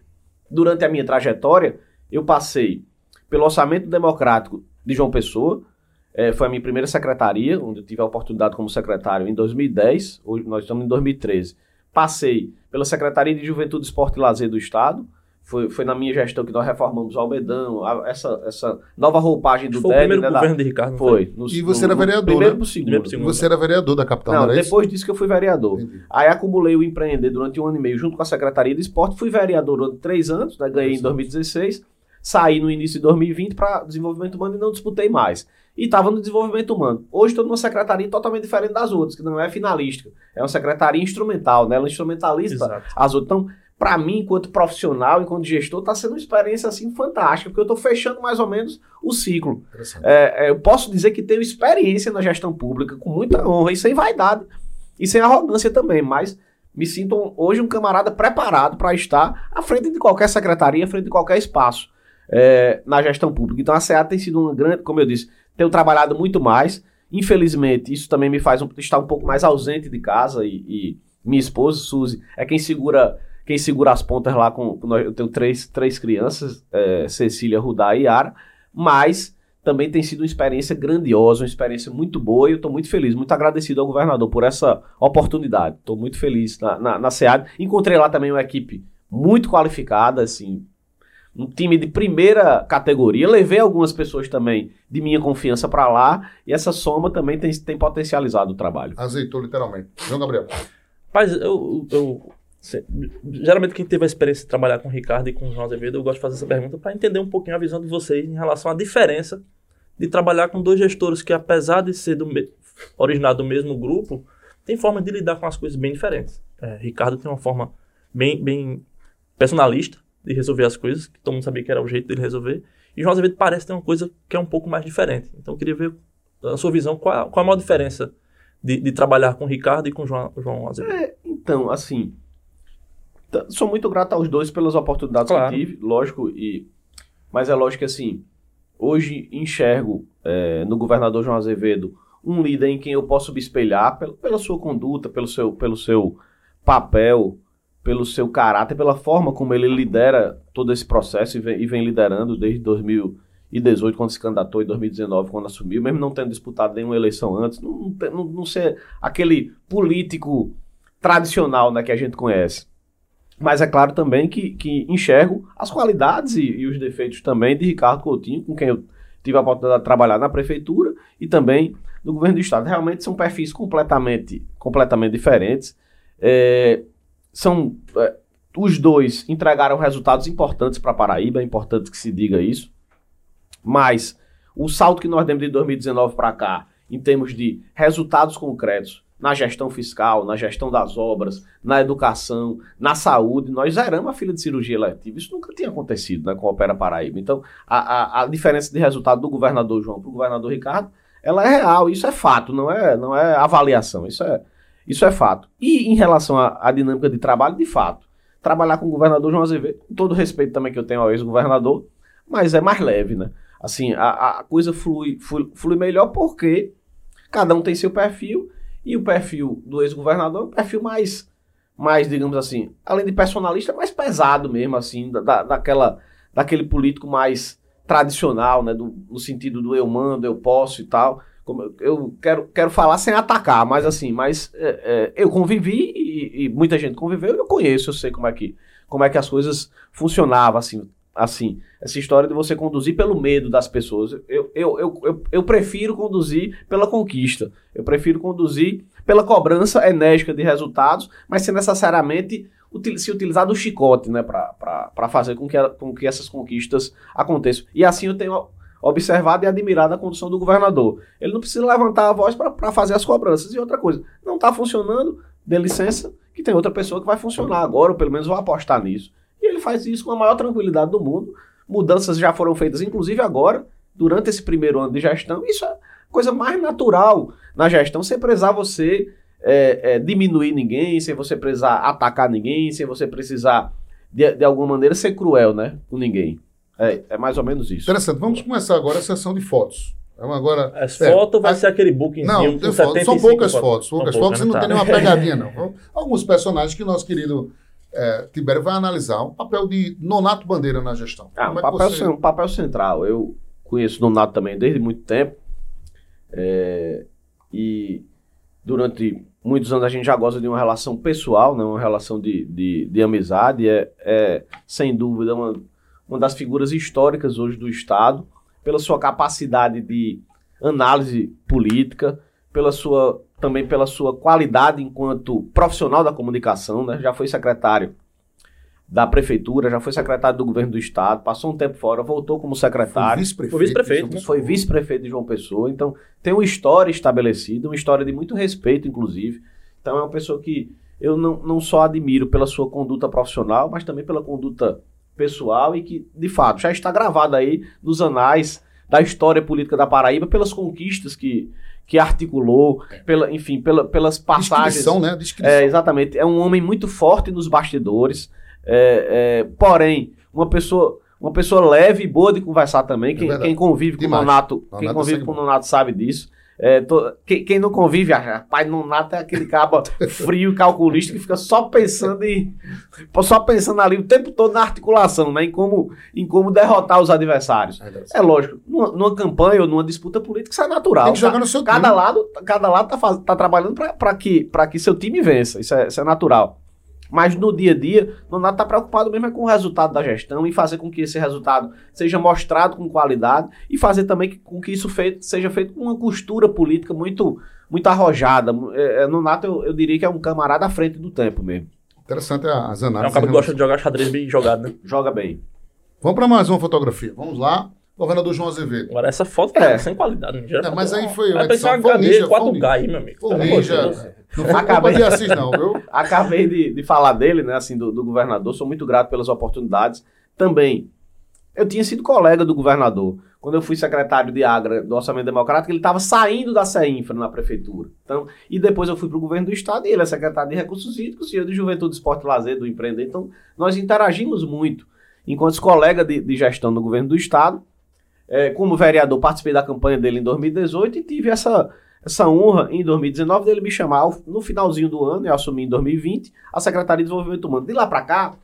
Speaker 3: durante a minha trajetória, eu passei pelo orçamento democrático de João Pessoa, eh, foi a minha primeira secretaria, onde eu tive a oportunidade como secretário em 2010, hoje nós estamos em 2013. Passei pela Secretaria de Juventude, Esporte e Lazer do Estado, foi, foi na minha gestão que nós reformamos o Almedão, a- essa, essa nova roupagem do
Speaker 2: Foi o
Speaker 3: DED,
Speaker 2: primeiro
Speaker 3: né, da-
Speaker 2: governo de Ricardo. não
Speaker 3: Foi. no-
Speaker 1: E você
Speaker 3: no-
Speaker 1: era
Speaker 3: no
Speaker 1: vereador,
Speaker 3: Primeiro
Speaker 1: né?
Speaker 3: pro segundo.
Speaker 2: Primeiro pro segundo.
Speaker 1: Você era vereador da capital,
Speaker 3: Não,
Speaker 1: não, era isso?
Speaker 3: depois disso que eu fui vereador.
Speaker 1: Entendi.
Speaker 3: Aí acumulei o empreender durante um ano e meio junto com a Secretaria de Esporte, fui vereador durante três anos, né, ganhei em
Speaker 1: Três
Speaker 3: 2016, saí no início de 2020 para desenvolvimento humano e não disputei mais. E estava no desenvolvimento humano. Hoje estou numa secretaria totalmente diferente das outras, que não é finalística, é uma secretaria instrumental, né? ela instrumentaliza
Speaker 2: Exato.
Speaker 3: as outras. Então, para mim, enquanto profissional, enquanto gestor, está sendo uma experiência assim fantástica, porque eu estou fechando mais ou menos o ciclo. É, é, eu posso dizer que tenho experiência na gestão pública com muita honra e sem vaidade e sem arrogância também, mas me sinto hoje um camarada preparado para estar à frente de qualquer secretaria, à frente de qualquer espaço é, na gestão pública. Então a SEAD tem sido uma grande, como eu disse, tenho trabalhado muito mais. Infelizmente, isso também me faz um- estar um pouco mais ausente de casa e, e minha esposa, Suzy, é quem segura quem segura as pontas lá com. com eu tenho três, três crianças, é, Cecília, Rudá e Yara, mas também tem sido uma experiência grandiosa, uma experiência muito boa e eu estou muito feliz, muito agradecido ao governador por essa oportunidade. Estou muito feliz na, na, na SEAD. Encontrei lá também uma equipe muito qualificada, assim, um time de primeira categoria. Levei algumas pessoas também de minha confiança para lá e essa soma também tem, tem potencializado o trabalho.
Speaker 1: Azeitou literalmente. João Gabriel.
Speaker 2: Mas eu, eu- geralmente quem teve a experiência de trabalhar com o Ricardo e com o João Azevedo, eu gosto de fazer essa pergunta para entender um pouquinho a visão de vocês em relação à diferença de trabalhar com dois gestores que, apesar de ser do originado do mesmo grupo, tem forma de lidar com as coisas bem diferentes. É, Ricardo tem uma forma bem, bem personalista de resolver as coisas, que todo mundo sabia que era o jeito dele resolver, e João Azevedo parece ter uma coisa que é um pouco mais diferente. Então eu queria ver a sua visão, qual, qual a maior diferença de, de trabalhar com o Ricardo e com o João, João Azevedo.
Speaker 3: Então, assim, sou muito grato aos dois pelas oportunidades
Speaker 2: Claro.
Speaker 3: que tive, lógico, e mas é lógico que assim, hoje enxergo é, no governador João Azevedo um líder em quem eu posso me espelhar pela, pela sua conduta, pelo seu, pelo seu papel, pelo seu caráter, pela forma como ele lidera todo esse processo e vem, e vem liderando desde 2018, quando se candidatou, em 2019, quando assumiu, mesmo não tendo disputado nenhuma eleição antes, não, não, não ser aquele político tradicional né, que a gente conhece. Mas é claro também que, que enxergo as qualidades e, e os defeitos também de Ricardo Coutinho, com quem eu tive a oportunidade de trabalhar na prefeitura e também no governo do estado. Realmente são perfis completamente, completamente diferentes. É, são é, os dois entregaram resultados importantes para Paraíba, é importante que se diga isso. Mas o salto que nós demos de 2019 para cá, em termos de resultados concretos na gestão fiscal, na gestão das obras, na educação, na saúde, nós zeramos a fila de cirurgia eletiva. Isso nunca tinha acontecido né, com a Opera Paraíba. Então, a, a, a diferença de resultado do governador João para o governador Ricardo, ela é real. Isso é fato, não é, não é avaliação. Isso é, isso é fato. E em relação à, dinâmica de trabalho, de fato, trabalhar com o governador João Azevedo, com todo o respeito também que eu tenho ao ex-governador, mas é mais leve, né? Assim, a, a coisa flui, flui, flui melhor porque cada um tem seu perfil E o perfil do ex-governador é um perfil mais, mais, digamos assim, além de personalista, mais pesado mesmo, assim, da, daquela, daquele político mais tradicional, né, do, no sentido do eu mando, eu posso e tal. Como eu quero, quero falar sem atacar, mas assim, mas é, é, eu convivi e, e, muita gente conviveu, eu conheço, eu sei como é que, como é que as coisas funcionavam, assim, assim, essa história de você conduzir pelo medo das pessoas. Eu, eu, eu, eu, eu prefiro conduzir pela conquista. Eu prefiro conduzir pela cobrança enérgica de resultados, mas sem necessariamente se utilizar do chicote, né, para fazer com que, com que essas conquistas aconteçam. E assim eu tenho observado e admirado a condução do governador. Ele não precisa levantar a voz para fazer as cobranças. E outra coisa, não está funcionando, dê licença, que tem outra pessoa que vai funcionar agora, ou pelo menos vou apostar nisso. E ele faz isso com a maior tranquilidade do mundo. Mudanças já foram feitas, inclusive agora, durante esse primeiro ano de gestão. Isso é coisa mais natural na gestão, sem precisar você é, é, diminuir ninguém, sem você precisar atacar ninguém, sem você precisar, de, de alguma maneira, ser cruel né, com ninguém. É, é mais ou menos isso.
Speaker 1: Interessante. Vamos começar agora a sessão de fotos. Vamos agora.
Speaker 2: As é, fotos vai a, ser aquele bookzinho
Speaker 1: não, tem foto, são poucas fotos. Poucas fotos e não tá. tem nenhuma pegadinha, não. Alguns personagens que nosso querido é, Tibério vai analisar o papel de Nonato Bandeira na gestão.
Speaker 3: Ah, um, é papel, você... um papel central. Eu conheço Nonato também desde muito tempo. É, e durante muitos anos a gente já gosta de uma relação pessoal, né, uma relação de, de, de amizade. É, é, sem dúvida, uma, uma das figuras históricas hoje do Estado, pela sua capacidade de análise política, pela sua também pela sua qualidade enquanto profissional da comunicação, né? Já foi secretário da prefeitura, já foi secretário do governo do estado, passou um tempo fora, voltou como secretário.
Speaker 2: Foi vice-prefeito.
Speaker 3: Vice foi vice-prefeito de João Pessoa. Então, tem uma história estabelecida, uma história de muito respeito, inclusive. Então, é uma pessoa que eu não, não só admiro pela sua conduta profissional, mas também pela conduta pessoal e que, de fato, já está gravada aí nos anais da história política da Paraíba pelas conquistas que, que articulou, é. pela, enfim, pela, pelas passagens.
Speaker 1: Descrição, né?
Speaker 3: Descrição. É, exatamente. É um homem muito forte nos bastidores, é, é, porém, uma pessoa, uma pessoa leve e boa de conversar também. Quem, quem convive com o Nonato, quem convive com o Nonato sabe disso. É, tô, quem, quem, não convive, ah, pai não nada é aquele cabo (laughs) frio, calculista, que fica só pensando em. Só pensando ali o tempo todo na articulação, né? Em como, em como derrotar os adversários. É, é lógico, numa, numa, campanha ou numa disputa política, isso é natural.
Speaker 1: Tem que jogar no seu
Speaker 3: cada time. Lado, cada lado tá, faz, tá trabalhando para que, que seu time vença. Isso é, isso é natural. Mas no dia a dia, Nonato está preocupado mesmo é com o resultado da gestão e fazer com que esse resultado seja mostrado com qualidade e fazer também com que isso feito, seja feito com uma costura política muito, muito arrojada. É, é, Nonato, eu, eu diria que é um camarada à frente do tempo mesmo.
Speaker 1: Interessante as análises.
Speaker 2: É um cara que gosta de jogar xadrez bem jogado, né?
Speaker 3: Joga bem.
Speaker 1: Vamos para mais uma fotografia. Vamos lá. Governador João Azevedo.
Speaker 2: Agora, essa foto é sem qualidade. Não,
Speaker 1: é, mas aí foi.
Speaker 2: Vai pensar uma HD 4K aí, meu amigo.
Speaker 1: Foi Ninja. Não foi Acabei... de Assis, não, viu? (laughs)
Speaker 3: Acabei de, de falar dele, né, assim, do, do governador. Sou muito grato pelas oportunidades. Também, eu tinha sido colega do governador. Quando eu fui secretário de Agra do Orçamento Democrático, ele estava saindo da CEINFRA na prefeitura. Então, e depois eu fui para o governo do Estado e ele é secretário de Recursos Hídricos e eu de Juventude, Esporte e Lazer, do Empreender. Então, nós interagimos muito. Enquanto colega de, de gestão do governo do Estado, é, como vereador, participei da campanha dele em 2018 e tive essa, essa honra em 2019 dele me chamar no finalzinho do ano, eu assumi em 2020, a Secretaria de Desenvolvimento Humano. De lá para cá,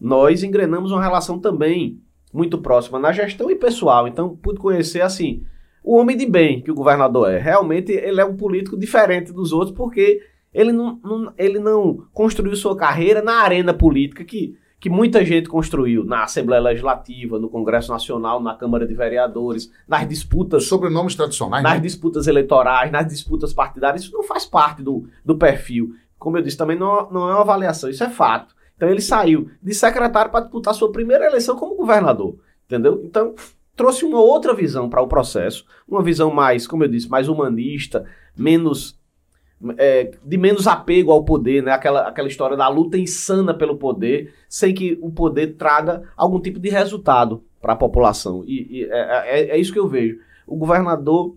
Speaker 3: nós engrenamos uma relação também muito próxima na gestão e pessoal. Então, pude conhecer, assim, o homem de bem que o governador é. Realmente, ele é um político diferente dos outros, porque ele não, não ele não construiu sua carreira na arena política que que muita gente construiu na Assembleia Legislativa, no Congresso Nacional, na Câmara de Vereadores, nas disputas.
Speaker 1: Sobrenomes tradicionais.
Speaker 3: Nas né? disputas eleitorais, nas disputas partidárias. Isso não faz parte do, do perfil. Como eu disse, também não, não é uma avaliação, isso é fato. Então ele saiu de secretário para disputar sua primeira eleição como governador. Entendeu? Então trouxe uma outra visão para o processo, uma visão mais, como eu disse, mais humanista, menos é, de menos apego ao poder, né? Aquela, aquela história da luta insana pelo poder, sem que o poder traga algum tipo de resultado para a população. E, e é, é, é, isso que eu vejo. O governador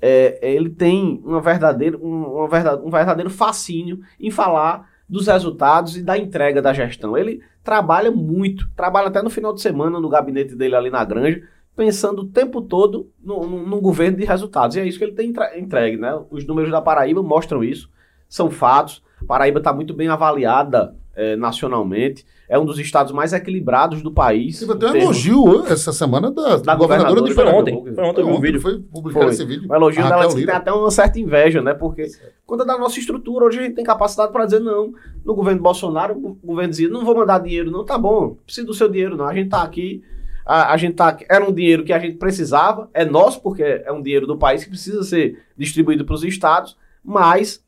Speaker 3: é, é ele tem uma verdadeira, um, uma verdade, um verdadeiro fascínio em falar dos resultados e da entrega da gestão. Ele trabalha muito, trabalha até no final de semana no gabinete dele ali na granja, pensando o tempo todo no, no, no governo de resultados. E é isso que ele tem entregue, né? Os números da Paraíba mostram isso, são fatos. Paraíba está muito bem avaliada é, nacionalmente. É um dos estados mais equilibrados do país.
Speaker 1: Teve até um elogio essa semana da,
Speaker 3: da governadora,
Speaker 2: de Foi ontem. Foi ontem o vídeo.
Speaker 1: Foi publicado esse vídeo.
Speaker 3: O elogio ah, dela que tem até uma certa inveja, né? Porque quando é da nossa estrutura, hoje a gente tem capacidade para dizer não. No governo Bolsonaro, o governo dizia, não vou mandar dinheiro, não, tá bom, precisa do seu dinheiro, não. A gente tá aqui, a, a gente tá era um dinheiro que a gente precisava, é nosso, porque é um dinheiro do país que precisa ser distribuído para os estados, mas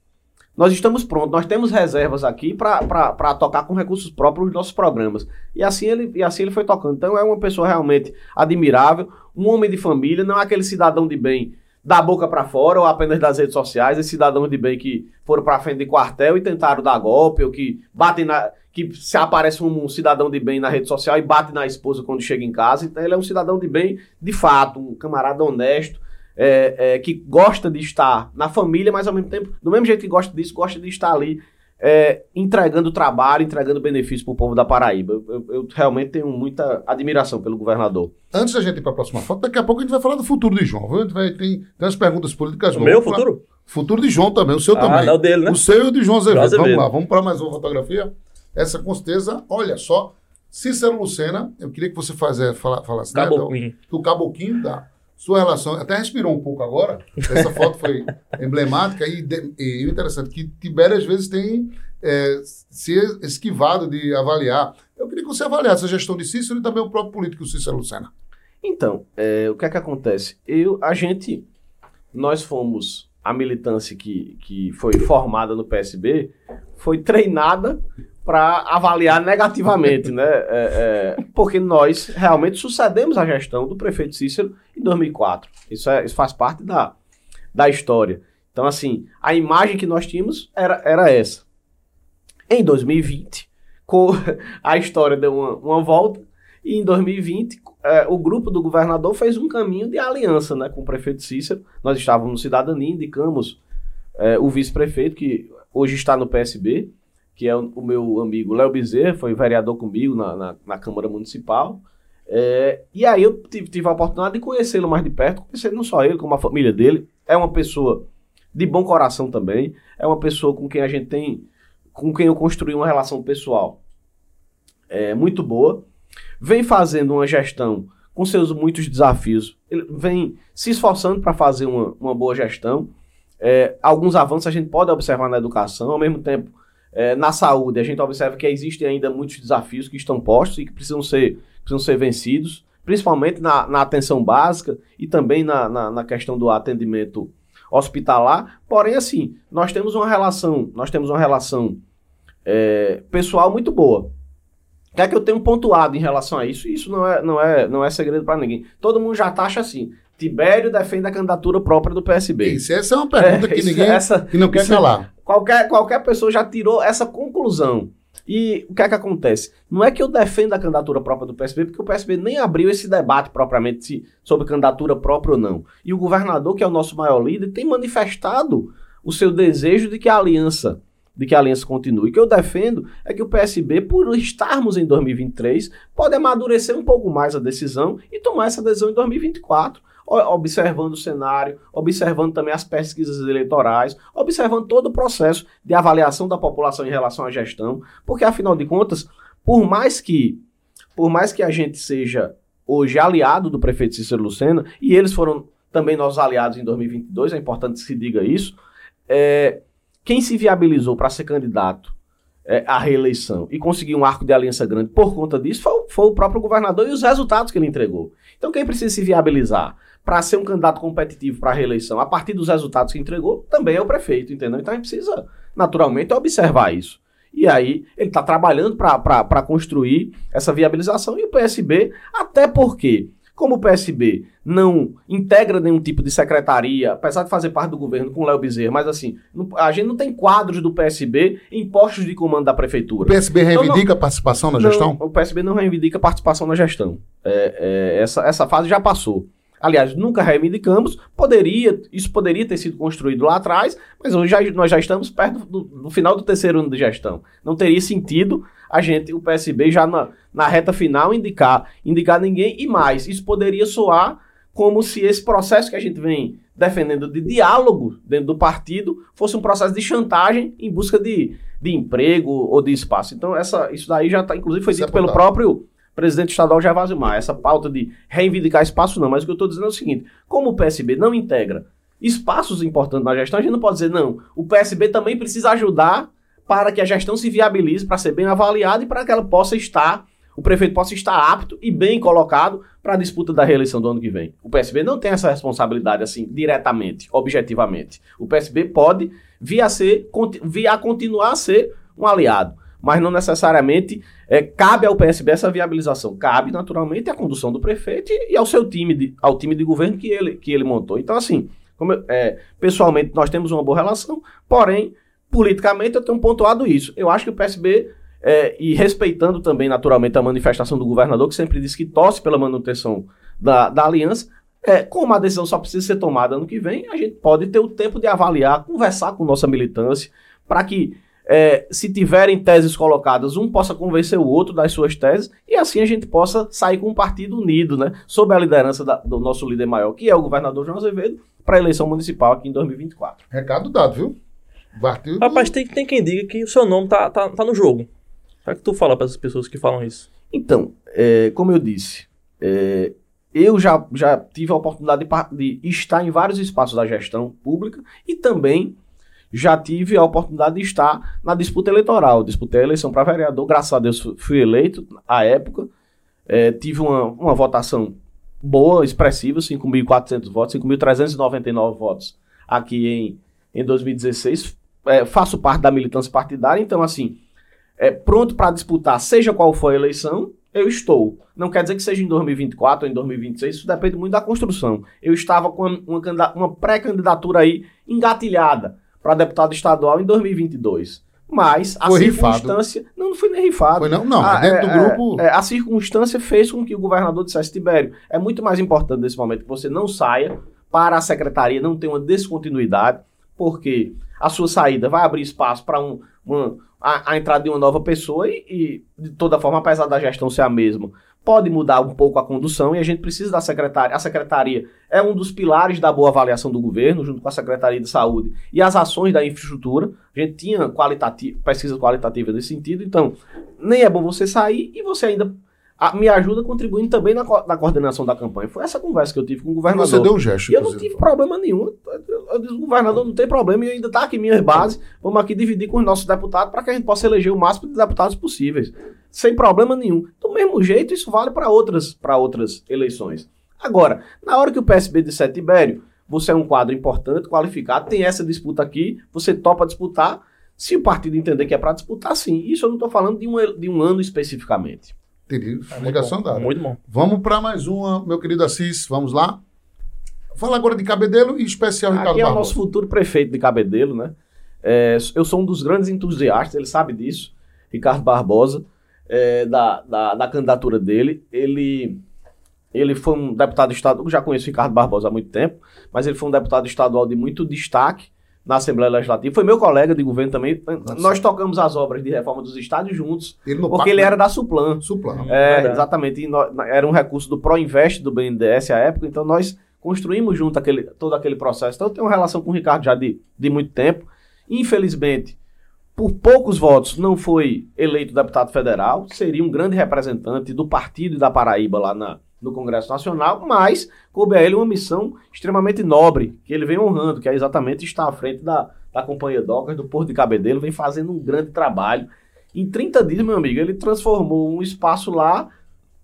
Speaker 3: nós estamos prontos, nós temos reservas aqui para tocar com recursos próprios os nossos programas. E assim, ele, e assim ele foi tocando. Então é uma pessoa realmente admirável, um homem de família, não é aquele cidadão de bem da boca para fora ou apenas das redes sociais, esses cidadãos de bem que foram para frente de quartel e tentaram dar golpe, ou que batem na. Que se aparece um, um cidadão de bem na rede social e bate na esposa quando chega em casa. Então ele é um cidadão de bem de fato, um camarada honesto é, é, que gosta de estar na família, mas ao mesmo tempo, do mesmo jeito que gosta disso, gosta de estar ali é, entregando trabalho, entregando benefício para o povo da Paraíba. Eu, eu, eu, realmente tenho muita admiração pelo governador.
Speaker 1: Antes da gente ir para a próxima foto, daqui a pouco a gente vai falar do futuro de João. A gente vai, tem, tem umas perguntas políticas.
Speaker 2: O meu futuro?
Speaker 1: Futuro de João também, o seu ah, também.
Speaker 2: Não, o dele, né?
Speaker 1: O seu e o de João Azevedo. Vamos lá, vamos para mais uma fotografia. Essa com certeza, olha só, Cícero Lucena, eu queria que você falasse fala, falasse
Speaker 2: né, Caboquinho.
Speaker 1: Né, do, do Caboquinho, da sua relação, até respirou um pouco agora, essa foto foi (laughs) emblemática e, e, interessante, que Tibério às vezes tem é, se esquivado de avaliar. Eu queria que você avaliasse a gestão de Cícero e também o próprio político Cícero Lucena.
Speaker 3: Então, é, o que é que acontece? Eu, a gente, nós fomos, a militância que, que foi formada no PSB, foi treinada para avaliar negativamente, né? É, é, porque nós realmente sucedemos a gestão do prefeito Cícero em 2004. Isso, é, isso faz parte da, da história. Então, assim, a imagem que nós tínhamos era, era essa. Em 2020, com, (laughs) a história deu uma, uma volta, e em 2020, é, o grupo do governador fez um caminho de aliança né, com o prefeito Cícero. Nós estávamos no Cidadania, indicamos é, o vice-prefeito, que hoje está no PSB, que é o, meu amigo Léo Bezerra, foi vereador comigo na, na, na Câmara Municipal. É, e aí eu tive, tive, a oportunidade de conhecê-lo mais de perto, conhecer não só ele, como a família dele. É uma pessoa de bom coração também, é uma pessoa com quem a gente tem, com quem eu construí uma relação pessoal é, muito boa. Vem fazendo uma gestão com seus muitos desafios, ele vem se esforçando para fazer uma, uma boa gestão. É, alguns avanços a gente pode observar na educação, ao mesmo tempo é, na saúde, a gente observa que existem ainda muitos desafios que estão postos e que precisam ser, precisam ser vencidos, principalmente na, na atenção básica e também na, na, na, questão do atendimento hospitalar. Porém, assim, nós temos uma relação, nós temos uma relação é, pessoal muito boa. O que é que eu tenho pontuado em relação a isso? Isso não é, não é, não é segredo para ninguém. Todo mundo já taxa assim. Tibério defende a candidatura própria do PSB.
Speaker 1: Isso, essa é uma pergunta é, que ninguém essa, que não quer calar.
Speaker 3: Qualquer, qualquer pessoa já tirou essa conclusão. E o que é que acontece? Não é que eu defenda a candidatura própria do PSB, porque o PSB nem abriu esse debate propriamente sobre candidatura própria ou não. E o governador, que é o nosso maior líder, tem manifestado o seu desejo de que a aliança de que a aliança continue. O que eu defendo é que o PSB, por estarmos em 2023, pode amadurecer um pouco mais a decisão e tomar essa decisão em 2024 observando o cenário, observando também as pesquisas eleitorais, observando todo o processo de avaliação da população em relação à gestão, porque afinal de contas, por mais que por mais que a gente seja hoje aliado do prefeito Cícero Lucena, e eles foram também nossos aliados em 2022, é importante que se diga isso, é, quem se viabilizou para ser candidato é, à reeleição e conseguir um arco de aliança grande por conta disso foi, foi o próprio governador e os resultados que ele entregou. Então quem precisa se viabilizar para ser um candidato competitivo para a reeleição, a partir dos resultados que entregou, também é o prefeito, entendeu? Então a gente precisa, naturalmente, observar isso. E aí ele está trabalhando para construir essa viabilização e o PSB, até porque, como o PSB não integra nenhum tipo de secretaria, apesar de fazer parte do governo com o Léo Bezerra, mas assim, a gente não tem quadros do PSB em postos de comando da prefeitura.
Speaker 1: O PSB reivindica então, não, participação na gestão?
Speaker 3: Não, o PSB não reivindica participação na gestão. É, é, essa, essa fase já passou. Aliás, nunca reivindicamos, poderia, isso poderia ter sido construído lá atrás, mas hoje já, nós já estamos perto do, do, final do terceiro ano de gestão. Não teria sentido a gente, o PSB, já na, na reta final, indicar, indicar ninguém e mais. Isso poderia soar como se esse processo que a gente vem defendendo de diálogo dentro do partido fosse um processo de chantagem em busca de, de emprego ou de espaço. Então, essa, isso daí já está, inclusive, foi isso dito é pelo próprio presidente estadual Gervásio Maia. Essa pauta de reivindicar espaço não, mas o que eu estou dizendo é o seguinte, como o PSB não integra espaços importantes na gestão, a gente não pode dizer, não, o PSB também precisa ajudar para que a gestão se viabilize, para ser bem avaliada e para que ela possa estar, o prefeito possa estar apto e bem colocado para a disputa da reeleição do ano que vem. O PSB não tem essa responsabilidade assim, diretamente, objetivamente. O PSB pode vir a, ser, vir a continuar a ser um aliado, mas não necessariamente é, cabe ao PSB essa viabilização. Cabe, naturalmente, à condução do prefeito e, e ao seu time, de, ao time de governo que ele, que ele montou. Então, assim, eu, é, pessoalmente, nós temos uma boa relação, porém, politicamente, eu tenho pontuado isso. Eu acho que o PSB, é, e respeitando também, naturalmente, a manifestação do governador, que sempre disse que torce pela manutenção da, da aliança, é, como a decisão só precisa ser tomada ano que vem, a gente pode ter o tempo de avaliar, conversar com nossa militância, para que, é, se tiverem teses colocadas, um possa convencer o outro das suas teses, e assim a gente possa sair com um partido unido, né, sob a liderança da, do nosso líder maior, que é o governador João Azevedo, para a eleição municipal aqui em 2024.
Speaker 1: Recado dado, viu?
Speaker 2: Partido... Rapaz, tem, tem quem diga que o seu nome tá, tá, tá no jogo. O que tu fala para essas pessoas que falam isso?
Speaker 3: Então, é, como eu disse, é, eu já, já tive a oportunidade de, de, estar em vários espaços da gestão pública e também já tive a oportunidade de estar na disputa eleitoral. Disputei a eleição para vereador, graças a Deus fui eleito à época. É, tive uma, uma votação boa, expressiva, 5.400 votos, 5.399 votos aqui em, em 2016. É, faço parte da militância partidária, então, assim, é, pronto para disputar, seja qual for a eleição, eu estou. Não quer dizer que seja em 2024 ou em 2026, isso depende muito da construção. Eu estava com uma, uma pré-candidatura aí engatilhada para deputado estadual em 2022. Mas a foi circunstância. Rifado. Não, não foi nem rifado. Foi
Speaker 1: não, não. A, dentro é, do grupo.
Speaker 3: É, é, a circunstância fez com que o governador dissesse: Tibério, é muito mais importante nesse momento que você não saia para a secretaria, não ter uma descontinuidade, porque a sua saída vai abrir espaço para um, uma, a, a, entrada de uma nova pessoa e, e, de toda forma, apesar da gestão ser a mesma, pode mudar um pouco a condução e a gente precisa da secretária. A secretaria é um dos pilares da boa avaliação do governo, junto com a Secretaria de Saúde e as ações da infraestrutura. A gente tinha qualitativa, pesquisa qualitativa nesse sentido, então nem é bom você sair e você ainda a, me ajuda contribuindo também na, na, coordenação da campanha. Foi essa conversa que eu tive com o governador.
Speaker 1: Você deu um gesto.
Speaker 3: E eu não tive problema nenhum. Eu disse, governador, não tem problema, e ainda está aqui minhas bases. Vamos aqui dividir com os nossos deputados para que a gente possa eleger o máximo de deputados possíveis. Sem problema nenhum. Do mesmo jeito, isso vale para outras, outras eleições. Agora, na hora que o PSB disser Tibério, você é um quadro importante, qualificado, tem essa disputa aqui, você topa disputar. Se o partido entender que é para disputar, sim. Isso eu não estou falando de um, de um ano especificamente.
Speaker 1: Entendi. É Ligação dada.
Speaker 2: Muito bom.
Speaker 1: Vamos para mais uma, meu querido Assis. Vamos lá. Fala agora de Cabedelo e especial
Speaker 3: Aqui
Speaker 1: Ricardo
Speaker 3: Aqui é
Speaker 1: Barbosa.
Speaker 3: o nosso futuro prefeito de Cabedelo, né? É, eu sou um dos grandes entusiastas, ele sabe disso, Ricardo Barbosa, é, da, da, da, candidatura dele. Ele, ele foi um deputado estadual, já conheço Ricardo Barbosa há muito tempo, mas ele foi um deputado estadual de muito destaque na Assembleia Legislativa. Foi meu colega de governo também. Nossa. Nós tocamos as obras de reforma dos estados juntos, ele porque ele era da Suplan.
Speaker 1: Suplan.
Speaker 3: É, é exatamente. Nós, era um recurso do Proinvest do BNDES à época, então nós construímos junto aquele, todo aquele processo. Então eu tenho uma relação com o Ricardo já de, de muito tempo. Infelizmente, por poucos votos, não foi eleito deputado federal. Seria um grande representante do partido e da Paraíba lá na, no Congresso Nacional, mas coube a ele uma missão extremamente nobre, que ele vem honrando, que é exatamente estar à frente da, da Companhia Docas, do Porto de Cabedelo, vem fazendo um grande trabalho. Em 30 dias, meu amigo, ele transformou um espaço lá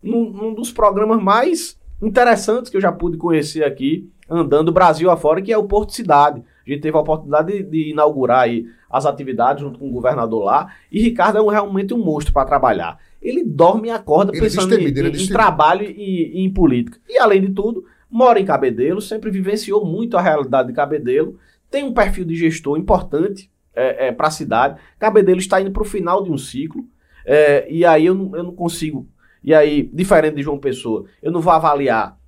Speaker 3: num, num dos programas mais interessantes que eu já pude conhecer aqui, andando Brasil afora, que é o Porto Cidade. A gente teve a oportunidade de, de inaugurar aí as atividades junto com o governador lá, e Ricardo é um, realmente um monstro para trabalhar ele dorme e acorda ele pensando em, em, em, trabalho e, e, em política. E além de tudo, mora em Cabedelo, sempre vivenciou muito a realidade de Cabedelo, tem um perfil de gestor importante é, é, para a cidade. Cabedelo está indo para o final de um ciclo, é, e aí eu não, eu não consigo. E aí, diferente de João Pessoa, eu não vou avaliar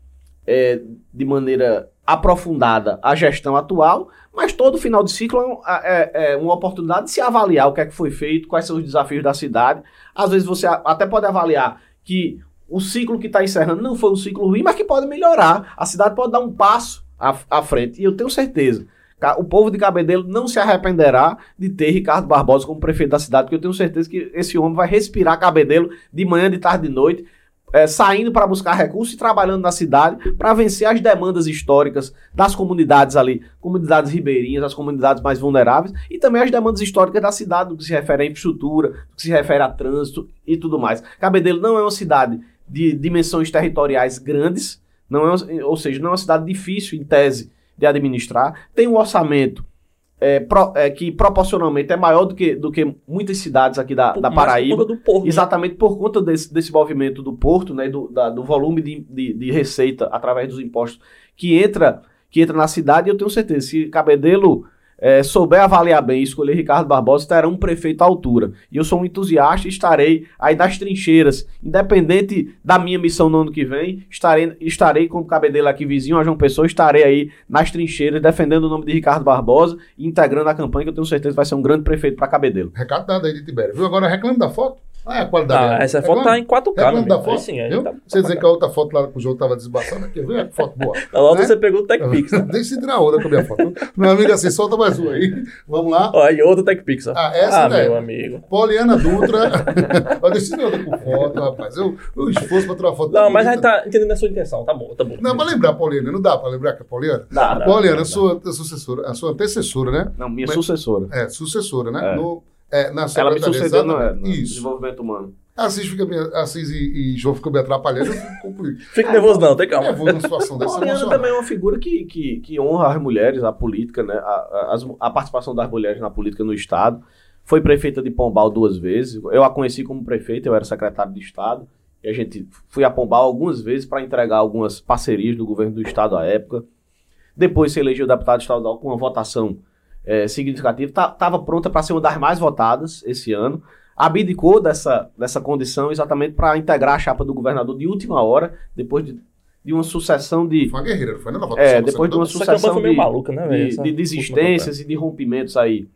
Speaker 3: é, de maneira aprofundada a gestão atual, mas todo final de ciclo é, é- é uma oportunidade de se avaliar o que é que foi feito, quais são os desafios da cidade. Às vezes você até pode avaliar que o ciclo que está encerrando não foi um ciclo ruim, mas que pode melhorar. A cidade pode dar um passo à, à frente. E eu tenho certeza. O povo de Cabedelo não se arrependerá de ter Ricardo Barbosa como prefeito da cidade, porque eu tenho certeza que esse homem vai respirar Cabedelo de manhã, de tarde, de noite, é, saindo para buscar recursos e trabalhando na cidade para vencer as demandas históricas das comunidades ali, comunidades ribeirinhas, as comunidades mais vulneráveis, e também as demandas históricas da cidade, do que se refere à infraestrutura, do que se refere a trânsito e tudo mais. Cabedelo não é uma cidade de dimensões territoriais grandes, não é, ou seja, não é uma cidade difícil, em tese, de administrar, tem um orçamento é, pro- é, que proporcionalmente é maior do que, do que muitas cidades aqui da, da Paraíba.
Speaker 2: por porto, né?
Speaker 3: Exatamente por conta desse, desse movimento do porto, né, do, da- do volume de, de, de receita através dos impostos que entra, que entra na cidade, eu tenho certeza, se Cabedelo eh, souber avaliar bem e escolher Ricardo Barbosa, terá um prefeito à altura. E eu sou um entusiasta e estarei aí nas trincheiras, independente da minha missão no ano que vem, estarei, estarei como Cabedelo aqui vizinho a João Pessoa, estarei aí nas trincheiras defendendo o nome de Ricardo Barbosa e integrando a campanha que eu tenho certeza vai ser um grande prefeito para Cabedelo.
Speaker 1: Recado dado aí de Tibério. Viu? Agora reclame da foto. Ah, é a qualidade.
Speaker 2: Ah, essa foto
Speaker 1: Reclame.
Speaker 2: tá em 4K, né?
Speaker 1: Da foto.
Speaker 2: Aí sim, aí
Speaker 1: viu?
Speaker 2: tá-
Speaker 1: Você dizer que a outra foto lá com o jogo tava desbaçada, quer ver? É foto boa. (laughs)
Speaker 2: A outra
Speaker 1: né?
Speaker 2: você pegou o TechPix, né?
Speaker 1: Deixa eu tirar outra com a minha foto. Meu amigo, assim, solta mais uma aí. Vamos lá.
Speaker 2: E outra TechPix.
Speaker 1: Ah, essa
Speaker 2: ah, meu amigo.
Speaker 1: Poliana Dutra. (laughs) Olha, deixa eu tirar outra com foto, rapaz. Eu, eu esforço pra tirar uma foto.
Speaker 2: Não, mas a gente
Speaker 1: bonita.
Speaker 2: tá entendendo a sua intenção. Tá bom, tá bom.
Speaker 1: Não, pra lembrar a Poliana, não dá pra lembrar que é Poliana?
Speaker 3: Dá, dá,
Speaker 1: Poliana,
Speaker 3: dá,
Speaker 1: a sua, a sucessora, a sua antecessora, né?
Speaker 3: Não, minha
Speaker 1: Mas-
Speaker 3: sucessora.
Speaker 1: É, sucessora, né?
Speaker 3: É.
Speaker 1: No, é, na
Speaker 3: Ela me sucedeu no, é, no desenvolvimento humano.
Speaker 1: Assis, fica Assis e, e João ficam me atrapalhando, eu fico (laughs)
Speaker 2: nervoso não, tem calma.
Speaker 1: nervoso numa situação
Speaker 3: A
Speaker 1: dessa.
Speaker 3: Poliana
Speaker 1: emocional.
Speaker 3: também é uma figura que, que, que honra as mulheres, a política, né? A, a, a participação das mulheres na política no Estado. Foi prefeita de Pombal duas vezes. Eu a conheci como prefeita, eu era secretário de Estado. E a gente fui a Pombal algumas vezes para entregar algumas parcerias do governo do Estado à época. Depois se elegeu deputado estadual com uma votação eh, significativa. Estava pronta para ser uma das mais votadas esse ano. Abdicou dessa, dessa condição exatamente para integrar a chapa do governador de última hora, depois de, de uma sucessão de,
Speaker 1: Foi uma guerreira, foi na votação.
Speaker 3: é, depois de uma sucessão de,
Speaker 2: maluca, né,
Speaker 3: de, de desistências e de rompimentos aí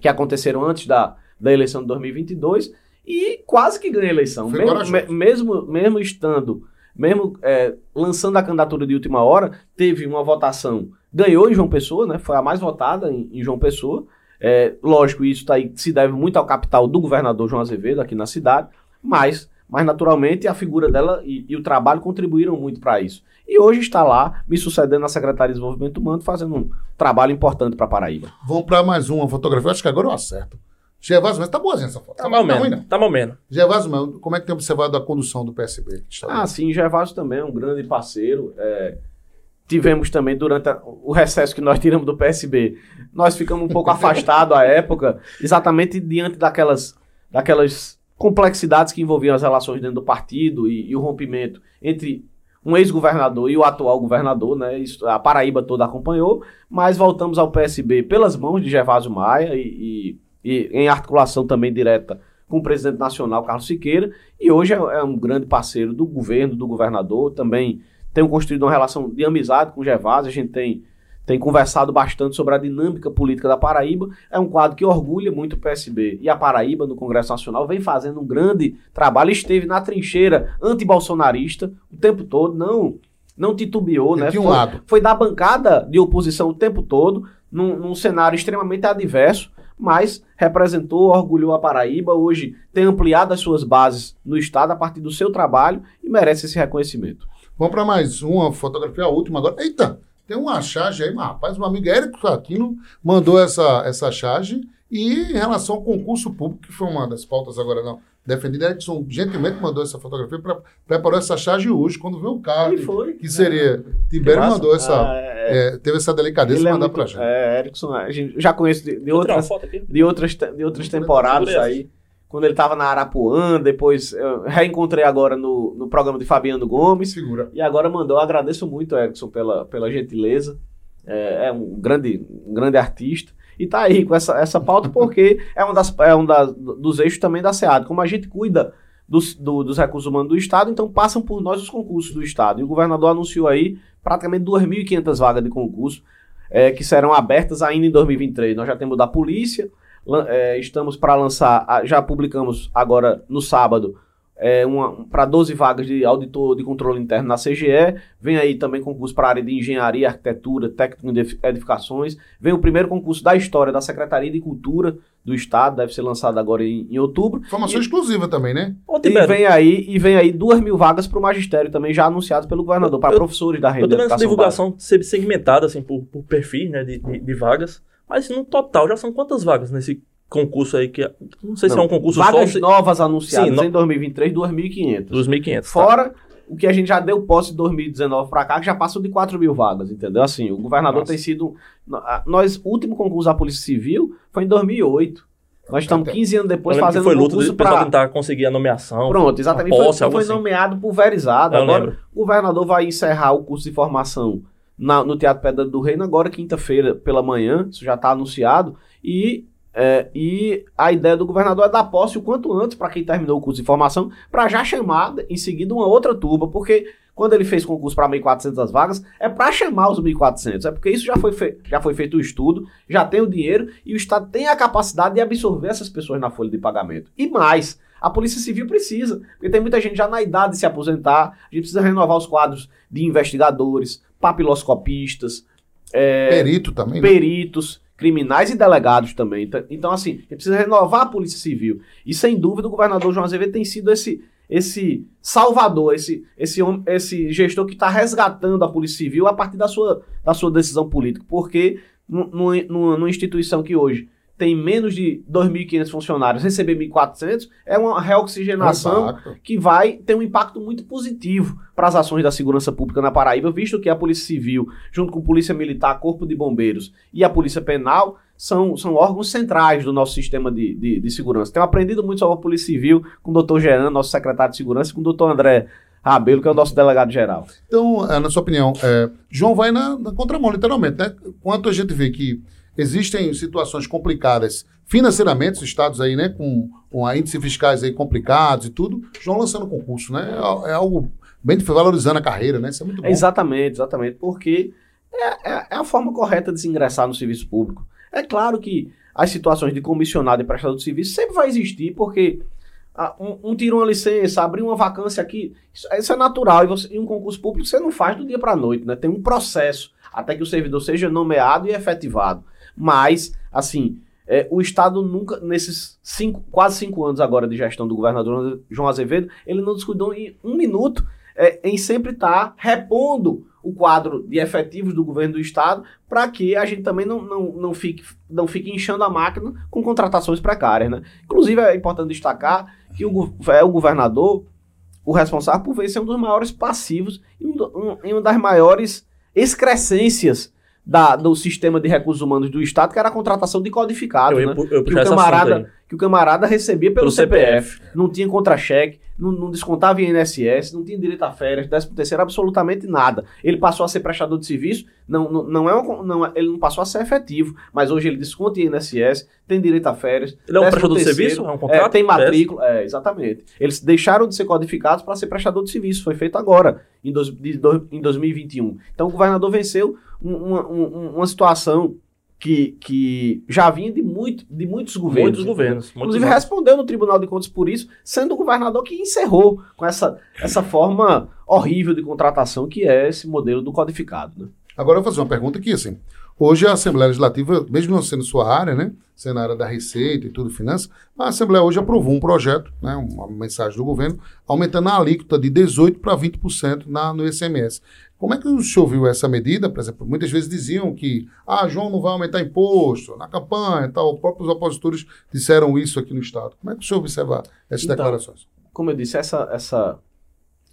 Speaker 3: que aconteceram antes da, da eleição de 2022 e quase que ganha a eleição.
Speaker 1: Foi
Speaker 3: Mesmo, me- mesmo, mesmo estando, mesmo é, lançando a candidatura de última hora, teve uma votação, ganhou em João Pessoa, né? Foi a mais votada em, em João Pessoa. É, lógico, isso tá aí, se deve muito ao capital do governador João Azevedo aqui na cidade, mas, mas naturalmente a figura dela e, e o trabalho contribuíram muito para isso. E hoje está lá, me sucedendo na Secretaria de Desenvolvimento Humano, fazendo um trabalho importante para Paraíba.
Speaker 1: Vamos pra mais uma fotografia. Acho que agora eu acerto. Gervásio, mas tá boazinha essa foto.
Speaker 2: Tá mal menos. Tá mal menos.
Speaker 1: Gervásio, Melo, como é que tem observado a condução do PSB?
Speaker 3: Ah, sim, Gervásio também é um grande parceiro. é, tivemos também durante a- o recesso que nós tiramos do PSB, nós ficamos um pouco (laughs) afastados à época, exatamente diante daquelas, daquelas complexidades que envolviam as relações dentro do partido e, e o rompimento entre um ex-governador e o atual governador, né? Isso, a Paraíba toda acompanhou, mas voltamos ao PSB pelas mãos de Gervásio Maia e, e- e em articulação também direta com o presidente nacional, Carlos Siqueira, e hoje é, é um grande parceiro do governo, do governador, também tem construído uma relação de amizade com o Gervásio, a gente tem, tem conversado bastante sobre a dinâmica política da Paraíba, é um quadro que orgulha muito o PSB, e a Paraíba, no Congresso Nacional, vem fazendo um grande trabalho, esteve na trincheira antibolsonarista o tempo todo, não, não titubeou, né?
Speaker 1: de um
Speaker 3: Foi-
Speaker 1: lado.
Speaker 3: foi da bancada de oposição o tempo todo, num, num cenário extremamente adverso, mas representou, orgulhou a Paraíba, hoje tem ampliado as suas bases no Estado a partir do seu trabalho e merece esse reconhecimento.
Speaker 1: Vamos para mais uma fotografia, a última agora. Eita, tem uma charge aí, mas rapaz, um amigo Érico Aquino mandou essa, essa charge. E em relação ao concurso público, que foi uma das pautas agora não defendida, Erickson gentilmente mandou essa fotografia, pra, preparou essa charge hoje, quando viu o carro,
Speaker 3: foi.
Speaker 1: que seria. Tibério
Speaker 2: massa.
Speaker 1: mandou essa.
Speaker 3: Ah, é,
Speaker 1: é, teve essa delicadeza de
Speaker 3: é
Speaker 1: mandar
Speaker 3: muito-
Speaker 1: pra gente.
Speaker 3: É, Erickson, a gente já conhece de, de outras, de outras, de outras temporadas aí. Quando ele estava na Arapuã, depois eu reencontrei agora no, no programa de Fabiano Gomes.
Speaker 1: Figura.
Speaker 3: E agora mandou, agradeço muito, Erickson, pela, pela gentileza. É, é um grande, um grande artista. E tá aí com essa, essa pauta porque (laughs) é um, das, é um das, dos eixos também da SEAD. Como a gente cuida dos, do, dos recursos humanos do Estado, então passam por nós os concursos do Estado. E o governador anunciou aí praticamente 2.500 vagas de concurso é, que serão abertas ainda em 2023. Nós já temos da polícia, é, estamos para lançar, já publicamos agora no sábado é, para 12 vagas de auditor de controle interno na CGE. Vem aí também concurso para a área de engenharia, arquitetura, técnico de edificações. Vem o primeiro concurso da história da Secretaria de Cultura do Estado, deve ser lançado agora em, em outubro.
Speaker 1: Informação e, exclusiva também, né?
Speaker 3: E vem aí, e vem aí duas mil vagas para o magistério também, já anunciadas pelo governador, para professores da rede.
Speaker 2: Eu tô vendo essa divulgação ser segmentada assim, por, por perfis né, de, de, de vagas. Mas no total, já são quantas vagas nesse concurso aí que. Não sei não, se é um concurso
Speaker 3: vagas
Speaker 2: só.
Speaker 3: novas anunciadas Sim, em 2023, 2.500.
Speaker 2: 2.500.
Speaker 3: Fora tá. o que a gente já deu posse de 2019 para cá, que já passou de 4 mil vagas, entendeu? Assim, o governador Nossa. tem sido. Nós, o último concurso da Polícia Civil foi em 2008. Nós estamos 15 anos depois fazendo
Speaker 2: foi luta concurso para tentar conseguir a nomeação.
Speaker 3: Pronto, exatamente. Posse, foi, foi assim. nomeado pulverizado. Eu agora, lembro. o governador vai encerrar o curso de formação na, no Teatro Pedra do Reino agora, quinta-feira pela manhã. Isso já está anunciado. E é, e a ideia do governador é dar posse o quanto antes para quem terminou o curso de formação, para já chamar em seguida uma outra turma, porque quando ele fez concurso para 1.400 vagas, é para chamar os 1.400, é porque isso já foi, já foi feito o estudo, já tem o dinheiro e o Estado tem a capacidade de absorver essas pessoas na folha de pagamento. E mais, a Polícia Civil precisa, porque tem muita gente já na idade de se aposentar, a gente precisa renovar os quadros de investigadores, papiloscopistas,
Speaker 1: é, perito também,
Speaker 3: né? peritos criminais e delegados também. Então, então, assim, a precisa renovar a Polícia Civil. E, sem dúvida, o governador João Azevedo tem sido esse, esse salvador, esse, esse, esse gestor que está resgatando a Polícia Civil a partir da sua, da sua decisão política. Porque, numa instituição que hoje tem menos de 2.500 funcionários, receber 1.400 é uma reoxigenação Exato. que vai ter um impacto muito positivo para as ações da segurança pública na Paraíba, visto que a Polícia Civil, junto com a Polícia Militar, Corpo de Bombeiros e a Polícia Penal, são, são órgãos centrais do nosso sistema de, de, de segurança. Tenho aprendido muito sobre a Polícia Civil com o doutor Jean, nosso secretário de segurança, e com o doutor André Rabelo, que é o nosso delegado geral.
Speaker 1: Então, na sua opinião, é, João vai na, na contramão, literalmente, né? Quanto a gente vê que Existem situações complicadas financeiramente, os estados aí, né, com, com índices fiscais aí complicados e tudo, estão lançando concurso, né? É, é algo bem valorizando a carreira, né? Isso é muito bom.
Speaker 3: Exatamente, exatamente, porque é, é, é, a forma correta de se ingressar no serviço público. É claro que as situações de comissionado e prestador de serviço sempre vai existir, porque ah, um, um tira uma licença, abrir uma vacância aqui, isso, isso é natural. E você, um concurso público você não faz do dia para a noite, né? Tem um processo até que o servidor seja nomeado e efetivado. Mas, assim, é, o Estado nunca, nesses cinco, quase cinco anos agora de gestão do governador João Azevedo, ele não descuidou em um minuto é, em sempre estar tá repondo o quadro de efetivos do governo do Estado para que a gente também não, não, não, fique, não fique inchando a máquina com contratações precárias. Né? Inclusive, é importante destacar que o, é o governador o responsável por ver ser um dos maiores passivos e um, um, uma das maiores excrescências da, do sistema de recursos humanos do Estado, que era a contratação de codificado, eu, né? Eu, eu que, o camarada, que o camarada recebia pelo, pelo CPF, CPF, não tinha contra-cheque, não, não, descontava em INSS, não tinha direito a férias, 13 terceiro, absolutamente nada. Ele passou a ser prestador de serviço, não, não, não é uma, não, é, ele não passou a ser efetivo, mas hoje ele desconta em INSS, tem direito a férias.
Speaker 2: Ele é um prestador terceiro, de serviço? É um contrato?
Speaker 3: É, tem matrícula, é, exatamente. Eles deixaram de ser codificados para ser prestador de serviço, foi feito agora, em, dos, de, do, em 2021. Então o governador venceu uma, uma, uma situação que, que já vinha de, muito, de muitos governos.
Speaker 2: Muitos governos.
Speaker 3: Inclusive muitos respondeu no Tribunal de Contas por isso, sendo o governador que encerrou com essa, essa forma horrível de contratação que é esse modelo do codificado. Né?
Speaker 1: Agora eu vou fazer uma pergunta aqui, assim. Hoje a Assembleia Legislativa, mesmo não sendo sua área, né, sendo a área da Receita e tudo, finanças, a Assembleia hoje aprovou um projeto, né, uma mensagem do governo, aumentando a alíquota de 18% para 20% na, no ICMS. Como é que o senhor viu essa medida? Por exemplo, muitas vezes diziam que ah, João não vai aumentar imposto na campanha e tal. Os próprios opositores disseram isso aqui no Estado. Como é que o senhor observa essas então, declarações?
Speaker 3: Como eu disse, essa, essa,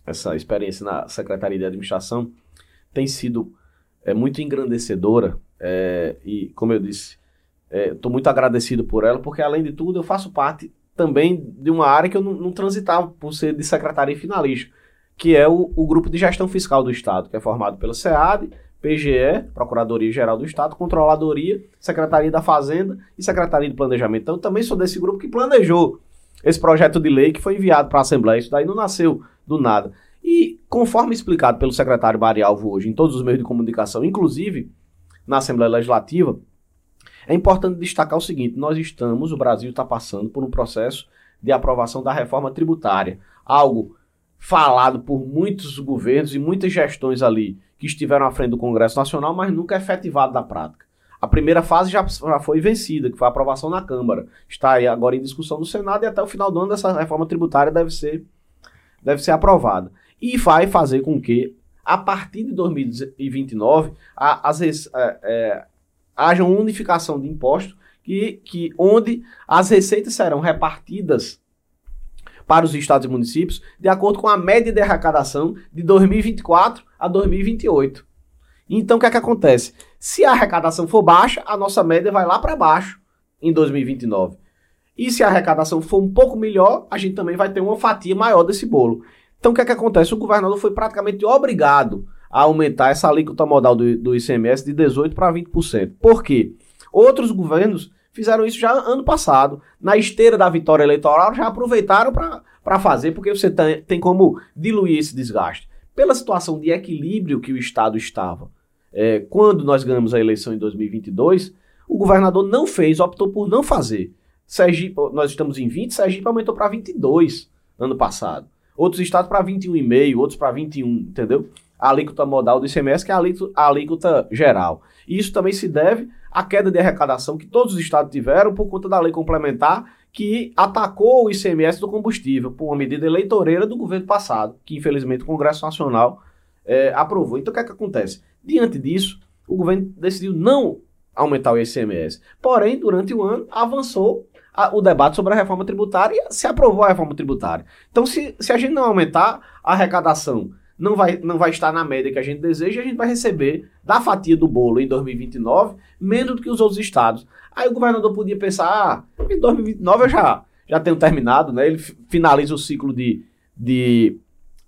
Speaker 3: essa experiência na Secretaria de Administração tem sido é, muito engrandecedora é, e, como eu disse, estou é, muito agradecido por ela, porque, além de tudo, eu faço parte também de uma área que eu não, não transitava por ser de secretaria finalista que é o, o Grupo de Gestão Fiscal do Estado, que é formado pelo SEAD, PGE, Procuradoria Geral do Estado, Controladoria, Secretaria da Fazenda e Secretaria de Planejamento. Então, eu também sou desse grupo que planejou esse projeto de lei que foi enviado para a Assembleia. Isso daí não nasceu do nada. E, conforme explicado pelo secretário Marialvo hoje em todos os meios de comunicação, inclusive na Assembleia Legislativa, é importante destacar o seguinte: nós estamos, o Brasil está passando por um processo de aprovação da reforma tributária. Algo falado por muitos governos e muitas gestões ali que estiveram à frente do Congresso Nacional, mas nunca efetivado na prática. A primeira fase já, já foi vencida, que foi a aprovação na Câmara. Está aí agora em discussão no Senado e até o final do ano essa reforma tributária deve ser, deve ser aprovada. E vai fazer com que, a partir de 2029, a, as, é, é, haja uma unificação de impostos que, que, onde as receitas serão repartidas para os estados e municípios de acordo com a média de arrecadação de 2024 a 2028. Então, o que é que acontece? Se a arrecadação for baixa, a nossa média vai lá para baixo em 2029. E se a arrecadação for um pouco melhor, a gente também vai ter uma fatia maior desse bolo. Então, o que é que acontece? O governador foi praticamente obrigado a aumentar essa alíquota modal do, do ICMS de 18% para 20%. Por quê? Outros governos fizeram isso já ano passado. Na esteira da vitória eleitoral, já aproveitaram para fazer, porque você tem, tem como diluir esse desgaste. Pela situação de equilíbrio que o Estado estava, é, quando nós ganhamos a eleição em 2022, o governador não fez, optou por não fazer. Sergipe, nós estamos em 20, Sergipe aumentou para 22 ano passado. Outros estados para 21,5, outros para 21, entendeu? A alíquota modal do ICMS, que é a alíquota, a alíquota geral. E isso também se deve à queda de arrecadação que todos os estados tiveram por conta da lei complementar que atacou o ICMS do combustível por uma medida eleitoreira do governo passado, que infelizmente o Congresso Nacional é, aprovou. Então o que é que acontece? Diante disso, o governo decidiu não aumentar o ICMS. Porém, durante o ano, avançou a, o debate sobre a reforma tributária e se aprovou a reforma tributária. Então, se, se a gente não aumentar a arrecadação, não vai, não vai estar na média que a gente deseja, a gente vai receber da fatia do bolo em 2029 menos do que os outros estados. Aí o governador podia pensar, ah, em 2029 eu já, já tenho terminado, né? Ele finaliza o ciclo de, de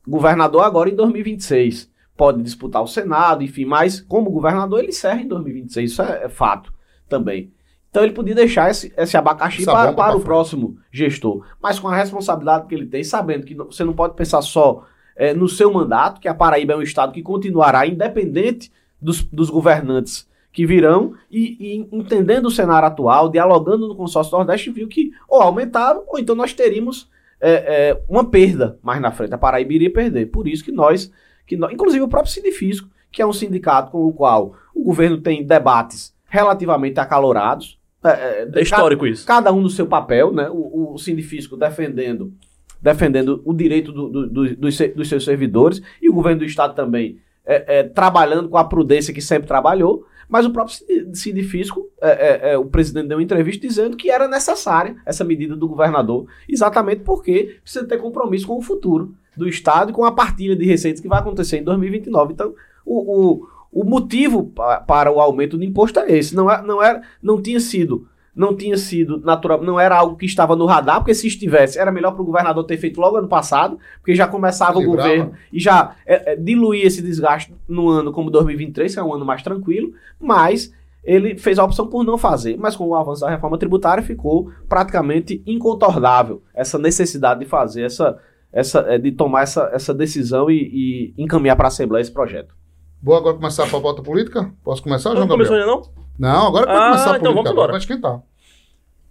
Speaker 3: governador agora em 2026 pode disputar o Senado, enfim, mas como governador ele encerra em 2026, isso é, é fato também. Então ele podia deixar esse, esse abacaxi para, para o próximo gestor, mas com a responsabilidade que ele tem, sabendo que você não pode pensar só é, no seu mandato, que a Paraíba é um estado que continuará independente dos, dos governantes que virão e, e, entendendo o cenário atual, dialogando no consórcio Nordeste, viu que ou aumentava ou então nós teríamos é, é, uma perda mais na frente. A Paraíba iria perder. Por isso que nós que nós, inclusive o próprio Sindifisco, que é um sindicato com o qual o governo tem debates relativamente acalorados.
Speaker 2: É, é, é histórico
Speaker 3: cada,
Speaker 2: isso.
Speaker 3: Cada um no seu papel, né? O, o Sindifisco defendendo, defendendo o direito do, do, do, dos, dos, seus servidores e o governo do Estado também é, é, trabalhando com a prudência que sempre trabalhou. Mas o próprio Sindifisco, é, é, o presidente deu uma entrevista dizendo que era necessária essa medida do governador, exatamente porque precisa ter compromisso com o futuro do Estado e com a partilha de receitas que vai acontecer em 2029. Então, o, o, o motivo pa, para o aumento do imposto é esse. Não, é, não, era, não tinha sido não tinha sido natural, não era algo que estava no radar, porque se estivesse, era melhor para o governador ter feito logo ano passado, porque já começava o governo e já é, é, diluía esse desgaste no ano como 2023, que é um ano mais tranquilo, mas ele fez a opção por não fazer. Mas com o avanço da reforma tributária ficou praticamente incontornável essa necessidade de fazer essa, essa, é, de tomar essa, essa decisão e, e encaminhar para a Assembleia esse projeto.
Speaker 1: Vou agora começar a pauta política? Posso começar, João
Speaker 2: não
Speaker 1: Gabriel?
Speaker 2: Não começou ainda
Speaker 1: não? Não, agora pode ah, começar a
Speaker 2: então política. Vamos embora.
Speaker 1: Vai esquentar.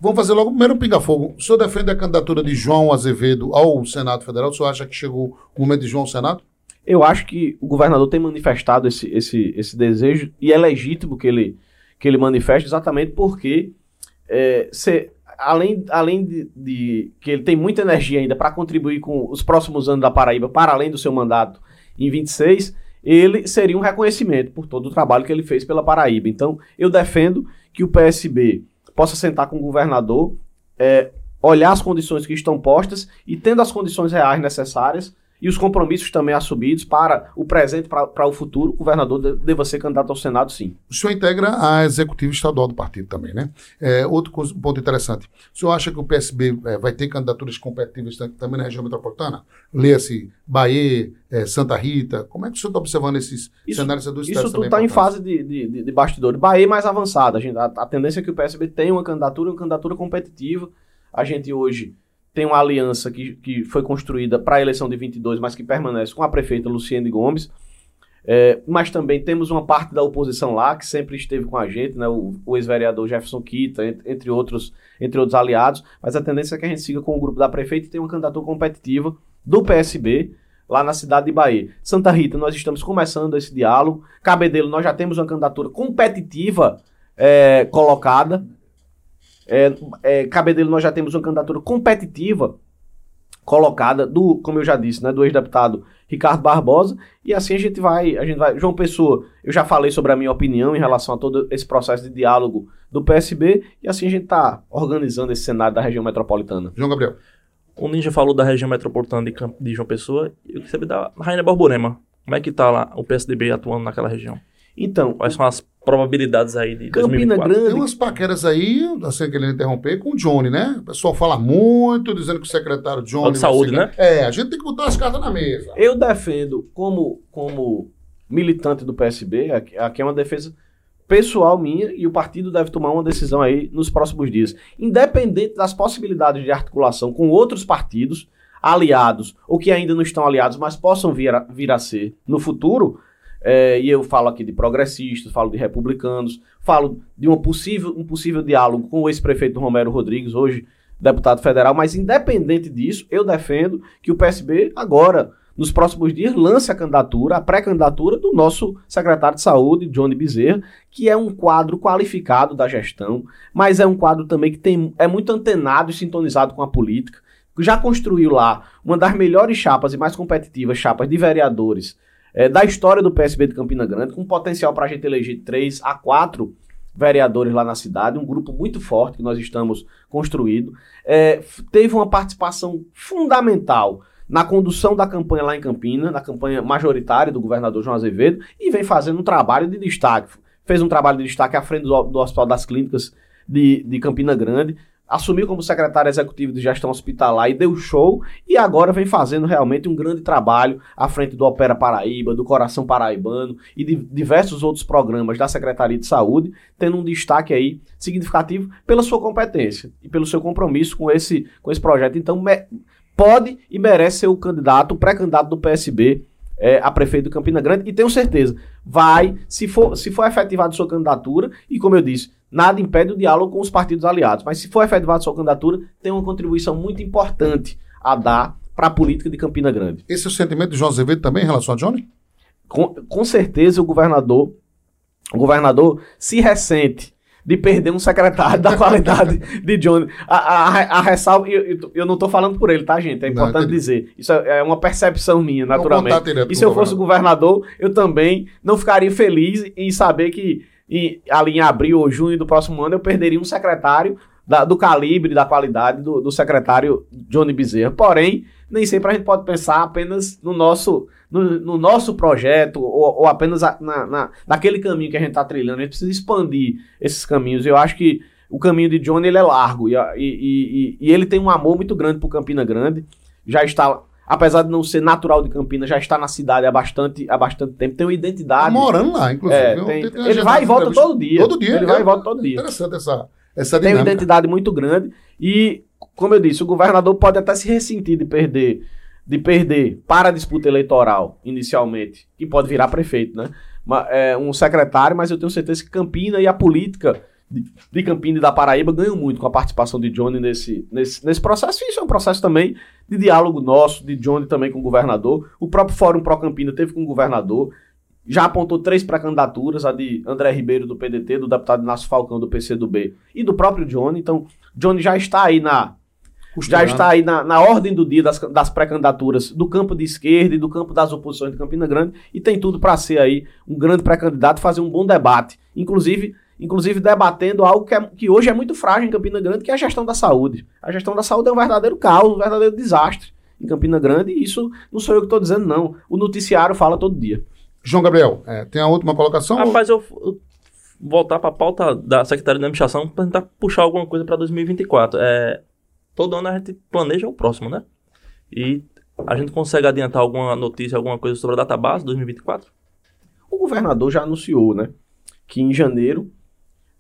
Speaker 1: Vamos fazer logo primeiro um pinga-fogo. O senhor defende a candidatura de João Azevedo ao Senado Federal? O senhor acha que chegou o momento de João ao Senado?
Speaker 3: Eu acho que o governador tem manifestado esse, esse, esse desejo e é legítimo que ele, que ele manifeste exatamente porque é, se, além, além de, de, que ele tem muita energia ainda para contribuir com os próximos anos da Paraíba, para além do seu mandato em 26, ele seria um reconhecimento por todo o trabalho que ele fez pela Paraíba. Então, eu defendo que o PSB possa sentar com o governador, é, olhar as condições que estão postas e, tendo as condições reais necessárias, e os compromissos também assumidos para o presente, para o futuro, o governador deva ser candidato ao Senado, sim.
Speaker 1: O senhor integra a executiva estadual do partido também, né? É, outro ponto interessante. O senhor acha que o PSB é, vai ter candidaturas competitivas também na região metropolitana? Leia-se Bahia, é, Santa Rita. Como é que o senhor está observando esses
Speaker 3: isso,
Speaker 1: cenários
Speaker 3: dos Isso tudo está em fase de, de, de bastidores. Bahia é mais avançada. A, gente, a, a tendência é que o PSB tenha uma candidatura, uma candidatura competitiva. A gente hoje tem uma aliança que, que foi construída para a eleição de 22, mas que permanece com a prefeita Luciene Gomes. É, mas também temos uma parte da oposição lá que sempre esteve com a gente, né, o, o ex-vereador Jefferson Kita, entre, entre, outros, entre outros aliados. Mas a tendência é que a gente siga com o grupo da prefeita e tenha uma candidatura competitiva do PSB lá na cidade de Bahia. Santa Rita, nós estamos começando esse diálogo. Cabedelo, nós já temos uma candidatura competitiva é, colocada. É, é, Cabedelo, nós já temos uma candidatura competitiva colocada do, como eu já disse, né, do ex-deputado Ricardo Barbosa, e assim a gente vai, a gente vai, João Pessoa, eu já falei sobre a minha opinião em relação a todo esse processo de diálogo do PSB, e assim a gente está organizando esse cenário da região metropolitana.
Speaker 1: João Gabriel.
Speaker 2: O Ninja falou da região metropolitana de, de João Pessoa, eu queria saber da Rainha Borborema. Como é que está lá o PSDB atuando naquela região?
Speaker 3: Então,
Speaker 2: quais são as probabilidades aí de
Speaker 3: Campina 2024? Grande.
Speaker 1: Tem umas paqueras aí, assim, querendo interromper, com o Johnny, né? O pessoal fala muito, dizendo que o secretário Johnny.
Speaker 2: De saúde, né?
Speaker 1: É, a gente tem que botar as cartas na mesa.
Speaker 3: Eu defendo, como, como militante do PSB, aqui, aqui é uma defesa pessoal minha e o partido deve tomar uma decisão aí nos próximos dias. Independente das possibilidades de articulação com outros partidos, aliados ou que ainda não estão aliados, mas possam vir a, vir a ser no futuro, é, e eu falo aqui de progressistas, falo de republicanos, falo de uma possível, um possível diálogo com o ex-prefeito Romero Rodrigues, hoje deputado federal, mas independente disso, eu defendo que o PSB agora nos próximos dias, lance a candidatura, a pré-candidatura do nosso secretário de saúde, Johnny Bezerra, que é um quadro qualificado da gestão, mas é um quadro também que tem, é muito antenado e sintonizado com a política, já construiu lá uma das melhores chapas e mais competitivas chapas de vereadores é, da história do PSB de Campina Grande, com potencial para a gente eleger 3 a 4 vereadores lá na cidade, um grupo muito forte que nós estamos construindo. É, teve uma participação fundamental na condução da campanha lá em Campina, na campanha majoritária do governador João Azevedo, e vem fazendo um trabalho de destaque. Fez um trabalho de destaque à frente do, do Hospital das Clínicas de, de Campina Grande, assumiu como secretário executivo de gestão hospitalar e deu show, e agora vem fazendo realmente um grande trabalho à frente do Opera Paraíba, do Coração Paraibano e de diversos outros programas da Secretaria de Saúde, tendo um destaque aí significativo pela sua competência e pelo seu compromisso com esse, com esse projeto. Então, pode e merece ser o candidato, o pré-candidato do PSB é, a prefeito de Campina Grande e tenho certeza, vai, se for, se for efetivada sua candidatura, e como eu disse, nada impede o diálogo com os partidos aliados, mas se for efetivada sua candidatura, tem uma contribuição muito importante a dar para a política de Campina Grande.
Speaker 1: Esse é o sentimento de João Azevedo também em relação a Johnny?
Speaker 3: Com, com certeza o governador, o governador se ressente de perder um secretário (laughs) da qualidade de Johnny. A, a, a ressalva, eu, eu não estou falando por ele, tá, gente? É importante não, dizer. Isso é, é uma percepção minha, naturalmente. e se eu fosse governador, eu também não ficaria feliz em saber que em, ali em abril ou junho do próximo ano eu perderia um secretário da, do calibre, da qualidade do, do secretário Johnny Bezerra. Porém, nem sempre a gente pode pensar apenas no nosso no, no noso projeto ou, ou apenas a, na, na, naquele caminho que a gente está trilhando. A gente precisa expandir esses caminhos. Eu acho que o caminho de Johnny ele é largo e, e, e, e ele tem um amor muito grande por Campina Grande. Já está apesar de não ser natural de Campina, já está na cidade há bastante, há bastante tempo, tem uma identidade. Tá
Speaker 1: morando lá, inclusive.
Speaker 3: É, tem, ele vai e volta todo dia.
Speaker 1: Todo dia.
Speaker 3: Ele é, vai e volta todo dia.
Speaker 1: Interessante essa, essa dinâmica.
Speaker 3: Tem uma identidade muito grande e, como eu disse, o governador pode até se ressentir de perder de perder para a disputa eleitoral, inicialmente, que pode virar prefeito, né? É, um secretário, mas eu tenho certeza que Campina e a política de, de Campina e da Paraíba ganham muito com a participação de Johnny nesse, nesse, nesse processo. E isso é um processo também de diálogo nosso, de Johnny também com o governador. O próprio Fórum Pro Campina teve com o governador. Já apontou três pré-candidaturas, a de André Ribeiro do PDT, do deputado Inácio Falcão do PCdoB e do próprio Johnny. Então, Johnny já está aí na, já está aí na, na ordem do dia das, das pré-candidaturas do campo de esquerda e do campo das oposições de Campina Grande e tem tudo para ser aí um grande pré-candidato, fazer um bom debate, inclusive inclusive debatendo algo que, é, que hoje é muito frágil em Campina Grande, que é a gestão da saúde. A gestão da saúde é um verdadeiro caos, um verdadeiro desastre em Campina Grande e isso não sou eu que estou dizendo não, o noticiário fala todo dia.
Speaker 1: João Gabriel, é, tem a última colocação?
Speaker 2: Rapaz, ou... eu, eu voltar para a pauta da Secretaria de Administração para tentar puxar alguma coisa para 2024. É, todo ano a gente planeja o próximo, né? E a gente consegue adiantar alguma notícia, alguma coisa sobre a database 2024?
Speaker 3: O governador já anunciou, né? Que em janeiro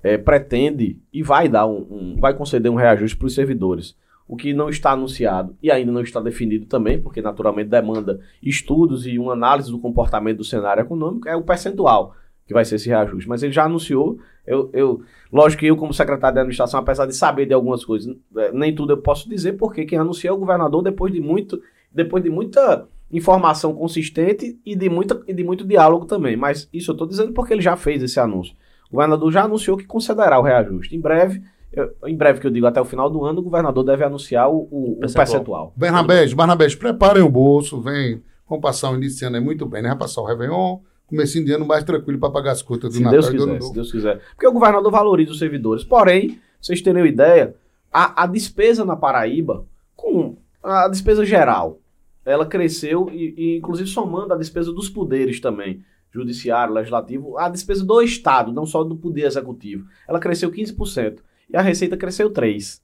Speaker 3: é, pretende e vai dar um, um vai conceder um reajuste para os servidores. o que não está anunciado e ainda não está definido também, porque naturalmente demanda estudos e uma análise do comportamento do cenário econômico, é o percentual que vai ser esse reajuste. Mas ele já anunciou. Eu, eu, lógico que eu, como secretário de administração, apesar de saber de algumas coisas, é, nem tudo eu posso dizer, porque quem anuncia é o governador depois de muito, depois de muita informação consistente e de, muita, e de muito diálogo também. Mas isso eu estou dizendo porque ele já fez esse anúncio. O governador já anunciou que concederá o reajuste. Em breve, eu, em breve que eu digo até o final do ano, o governador deve anunciar o, o, o percentual.
Speaker 1: Bernabés, Bernabés, preparem o bolso, vem. Vamos passar o início de ano aí muito bem, né? Vai passar o Réveillon, comecinho de ano mais tranquilo para pagar as contas do
Speaker 3: se
Speaker 1: Natal
Speaker 3: Deus
Speaker 1: e do
Speaker 3: quiser, se. Deus quiser. Porque o governador valoriza os servidores. Porém, vocês terem uma ideia, a, a despesa na Paraíba, com a despesa geral, ela cresceu, e, e inclusive somando a despesa dos poderes também, judiciário, legislativo, a despesa do Estado, não só do poder executivo, ela cresceu 15%. E a receita cresceu 3%.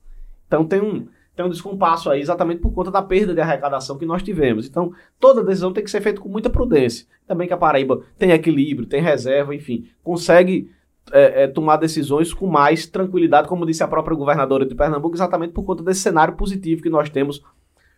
Speaker 3: Então tem um, tem um descompasso aí exatamente por conta da perda de arrecadação que nós tivemos. Então, toda decisão tem que ser feita com muita prudência. Também que a Paraíba tem equilíbrio, tem reserva, enfim, consegue é, é, tomar decisões com mais tranquilidade, como disse a própria governadora de Pernambuco, exatamente por conta desse cenário positivo que nós temos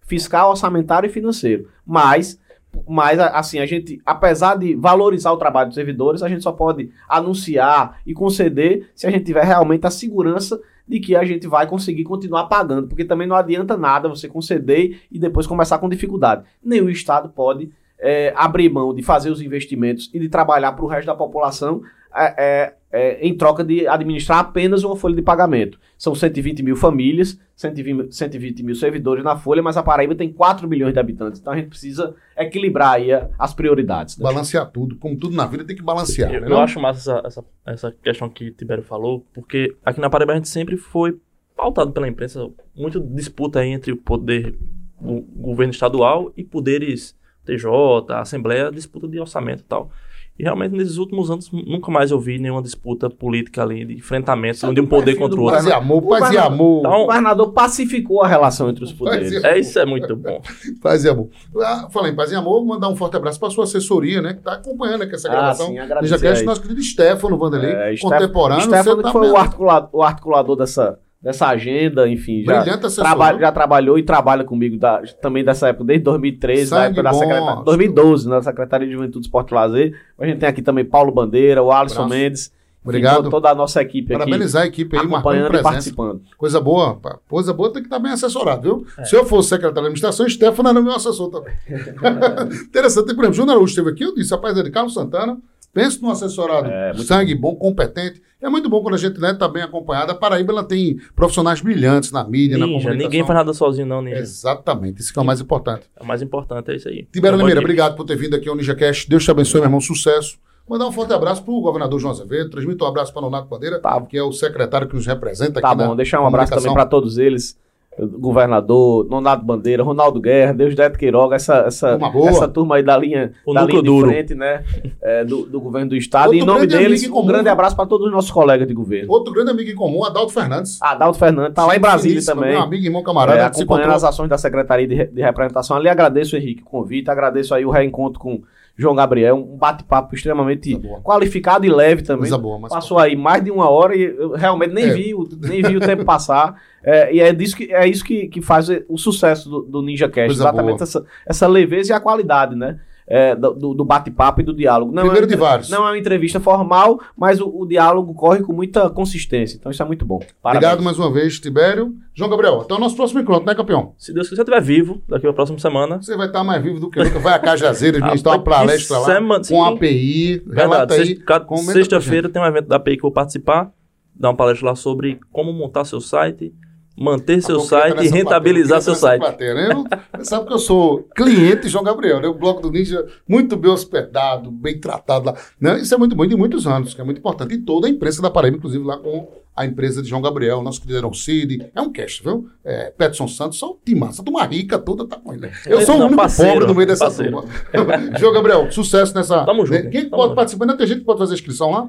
Speaker 3: fiscal, orçamentário e financeiro. Mas, mas assim, a gente, apesar de valorizar o trabalho dos servidores, a gente só pode anunciar e conceder se a gente tiver realmente a segurança de que a gente vai conseguir continuar pagando, porque também não adianta nada você conceder e depois começar com dificuldade. Nem o Estado pode é, abrir mão de fazer os investimentos e de trabalhar para o resto da população é, é, é, em troca de administrar apenas uma folha de pagamento. São 120 mil famílias, 120, 120 mil servidores na folha, mas a Paraíba tem 4 milhões de habitantes, então a gente precisa equilibrar aí as prioridades. né?
Speaker 1: Balancear tudo. Como tudo na vida tem que balancear.
Speaker 2: Eu,
Speaker 1: né,
Speaker 2: eu
Speaker 1: não?
Speaker 2: acho massa essa, essa, essa questão que Tibério falou, porque aqui na Paraíba a gente sempre foi pautado pela imprensa, muita disputa aí entre o poder, o governo estadual e poderes TJ, Assembleia, disputa de orçamento e tal. E realmente nesses últimos anos nunca mais eu vi nenhuma disputa política ali, de enfrentamento de um poder contra o outro.
Speaker 1: Paz e amor, paz e amor.
Speaker 2: Então,
Speaker 3: O governador pacificou a relação entre os poderes.
Speaker 2: É, isso é muito bom.
Speaker 1: Paz e amor. Ah, Falando em paz e amor, mandar um forte abraço para sua assessoria, né? Que está acompanhando aqui essa
Speaker 3: Ah,
Speaker 1: gravação.
Speaker 3: sim,
Speaker 1: Já
Speaker 3: agradecer
Speaker 1: quer
Speaker 3: aí.
Speaker 1: nosso querido Stefano Vanderlei,
Speaker 3: É,
Speaker 1: contemporâneo.
Speaker 3: Stefano, que
Speaker 1: tá
Speaker 3: foi o articulador, o articulador dessa, dessa agenda, enfim, já,
Speaker 1: Brilhante
Speaker 3: traba- já trabalhou e trabalha comigo da- também dessa época, desde 2013, da
Speaker 1: Sangue
Speaker 3: época da secretaria, 2012, na Secretaria de Juventude, Esporte e Lazer. A gente tem aqui também Paulo Bandeira, o Alisson
Speaker 1: Abraço.
Speaker 3: Mendes, enfim,
Speaker 1: Obrigado.
Speaker 3: to- toda a nossa equipe aqui
Speaker 1: Parabenizar a equipe aí,
Speaker 3: acompanhando e participando.
Speaker 1: Coisa boa, pá. coisa boa tem que estar bem assessorado, viu?
Speaker 2: É.
Speaker 1: Se eu fosse secretário de administração, Stefano era meu assessor também. (laughs) Interessante, por exemplo, Júnior Araújo esteve aqui, eu disse, rapaz, é de Carlos Santana, pensa num assessorado
Speaker 3: É,
Speaker 1: sangue bom, competente. É muito bom quando a gente está né, tá bem acompanhado. A Paraíba ela tem profissionais brilhantes na mídia, na
Speaker 2: Ninja,
Speaker 1: comunicação.
Speaker 2: ninguém faz nada sozinho não, Ninja.
Speaker 1: Exatamente, isso que é o mais importante.
Speaker 2: O mais importante é isso aí.
Speaker 1: Tibério
Speaker 2: Uma
Speaker 1: Limeira, obrigado por ter vindo aqui ao NinjaCast. Deus te abençoe, meu irmão, sucesso. Mandar um forte abraço para o governador João Azevedo. Transmito um abraço para o Nonato Bandeira,
Speaker 3: Tá.
Speaker 1: que é o secretário que nos representa
Speaker 3: Tá
Speaker 1: aqui
Speaker 3: bom,
Speaker 1: na
Speaker 3: deixar um abraço também para todos eles. Governador, Nonado Bandeira, Ronaldo Guerra, Deusdete Queiroga, essa, essa, essa turma aí da linha,
Speaker 2: O
Speaker 3: da linha de
Speaker 2: duro.
Speaker 3: frente, né? é, do, do governo do estado.
Speaker 1: Outro
Speaker 3: e em nome deles,
Speaker 1: em
Speaker 3: um
Speaker 1: comum,
Speaker 3: grande abraço para todos os nossos colegas de governo.
Speaker 1: Outro grande amigo em comum, Adalto Fernandes.
Speaker 3: Adalto Fernandes, tá lá em Brasília também.
Speaker 1: Meu amigo, irmão, camarada.
Speaker 3: É, acompanhando as ações da Secretaria de, de Representação. Ali agradeço, Henrique, o convite, agradeço aí o reencontro com João Gabriel, um bate-papo extremamente
Speaker 1: boa.
Speaker 3: qualificado e leve também.
Speaker 1: Coisa boa, mas
Speaker 3: Passou aí mais de uma hora e eu realmente nem,
Speaker 1: É.
Speaker 3: vi, o- nem vi o tempo passar. É, e é, disso que, é isso que, que faz o sucesso do, do Ninja Cast.
Speaker 1: Coisa
Speaker 3: exatamente
Speaker 1: boa.
Speaker 3: essa, essa leveza e a qualidade, né? É, do, do- bate-papo e do diálogo. Não
Speaker 1: Primeiro
Speaker 3: é,
Speaker 1: de vários.
Speaker 3: Não é uma entrevista formal, mas o, o diálogo corre com muita consistência. Então isso é muito bom. Parabéns.
Speaker 1: Obrigado mais uma vez, Tibério. João Gabriel, até o nosso próximo encontro, né, campeão?
Speaker 2: Se Deus quiser, estiver vivo daqui a próxima semana.
Speaker 1: Você vai estar mais vivo do que nunca. Vai a Cajazeiras, (laughs) ministrar uma palestra lá
Speaker 2: semana-
Speaker 1: com a
Speaker 2: sim.
Speaker 1: API.
Speaker 2: Verdade.
Speaker 1: Relata aí.
Speaker 2: Sexta-feira tem um evento da API que eu vou participar. Dar uma palestra lá sobre como montar seu site, manter seu site e rentabilizar
Speaker 1: plateia,
Speaker 2: seu site.
Speaker 1: plateia, né? Eu- Você sabe que eu sou cliente de João Gabriel, né? O Bloco do Ninja, muito bem hospedado, bem tratado lá. Né? Isso é muito bom de muitos anos, que é muito importante. E toda a imprensa da Paraíba, inclusive lá com a empresa de João Gabriel, nosso querido Aaron Cid. É um cast, viu? É, Petson Santos, só um timaço. A turma rica toda tá com ele. Eu sou o
Speaker 2: Não,
Speaker 1: único
Speaker 2: parceiro,
Speaker 1: pobre no meio dessa turma. (laughs) João Gabriel, sucesso nessa.
Speaker 2: Tamo junto,
Speaker 1: Quem
Speaker 2: tamo
Speaker 1: pode
Speaker 2: junto.
Speaker 1: participar? Ainda tem gente que pode fazer inscrição lá?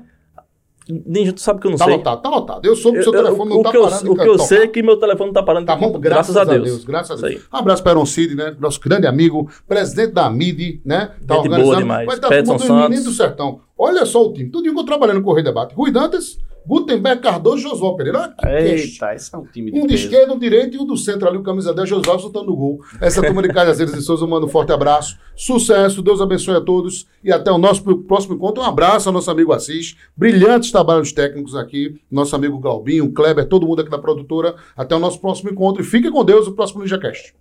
Speaker 2: Ninja, tu sabe que eu não
Speaker 1: Tá
Speaker 2: sei.
Speaker 1: lotado, tá lotado. Eu soube que seu
Speaker 2: Eu- eu-
Speaker 1: telefone não
Speaker 2: o
Speaker 1: tá
Speaker 2: eu,
Speaker 1: parando.
Speaker 2: o que eu sei é que meu telefone não tá parando.
Speaker 1: Tá bom, graças, a Deus. Graças a Deus. Um abraço para Aaron Cid, né? Nosso grande amigo, presidente da MIDI, né? Tá
Speaker 2: Gente boa demais. Petson
Speaker 1: do Menino
Speaker 2: Santos.
Speaker 1: do Sertão. Olha só o time. Tudo que eu trabalhando no Correio Debate. Rui Dantas, Gutenberg, Cardoso e Josué Pereira. Olha que cast.
Speaker 3: Eita, esse é um time de
Speaker 1: Um de
Speaker 3: peso.
Speaker 1: esquerda, um direito e um do centro ali, o camisa 10, Josué soltando no gol. Essa turma de Cajazeiras e Souza, manda um forte abraço. Sucesso, Deus abençoe a todos e até o nosso próximo encontro. Um abraço ao nosso amigo Assis. Brilhantes trabalhos técnicos aqui. Nosso amigo Galbinho, Kleber, todo mundo aqui da produtora. Até o nosso próximo encontro e fique com Deus o próximo NinjaCast.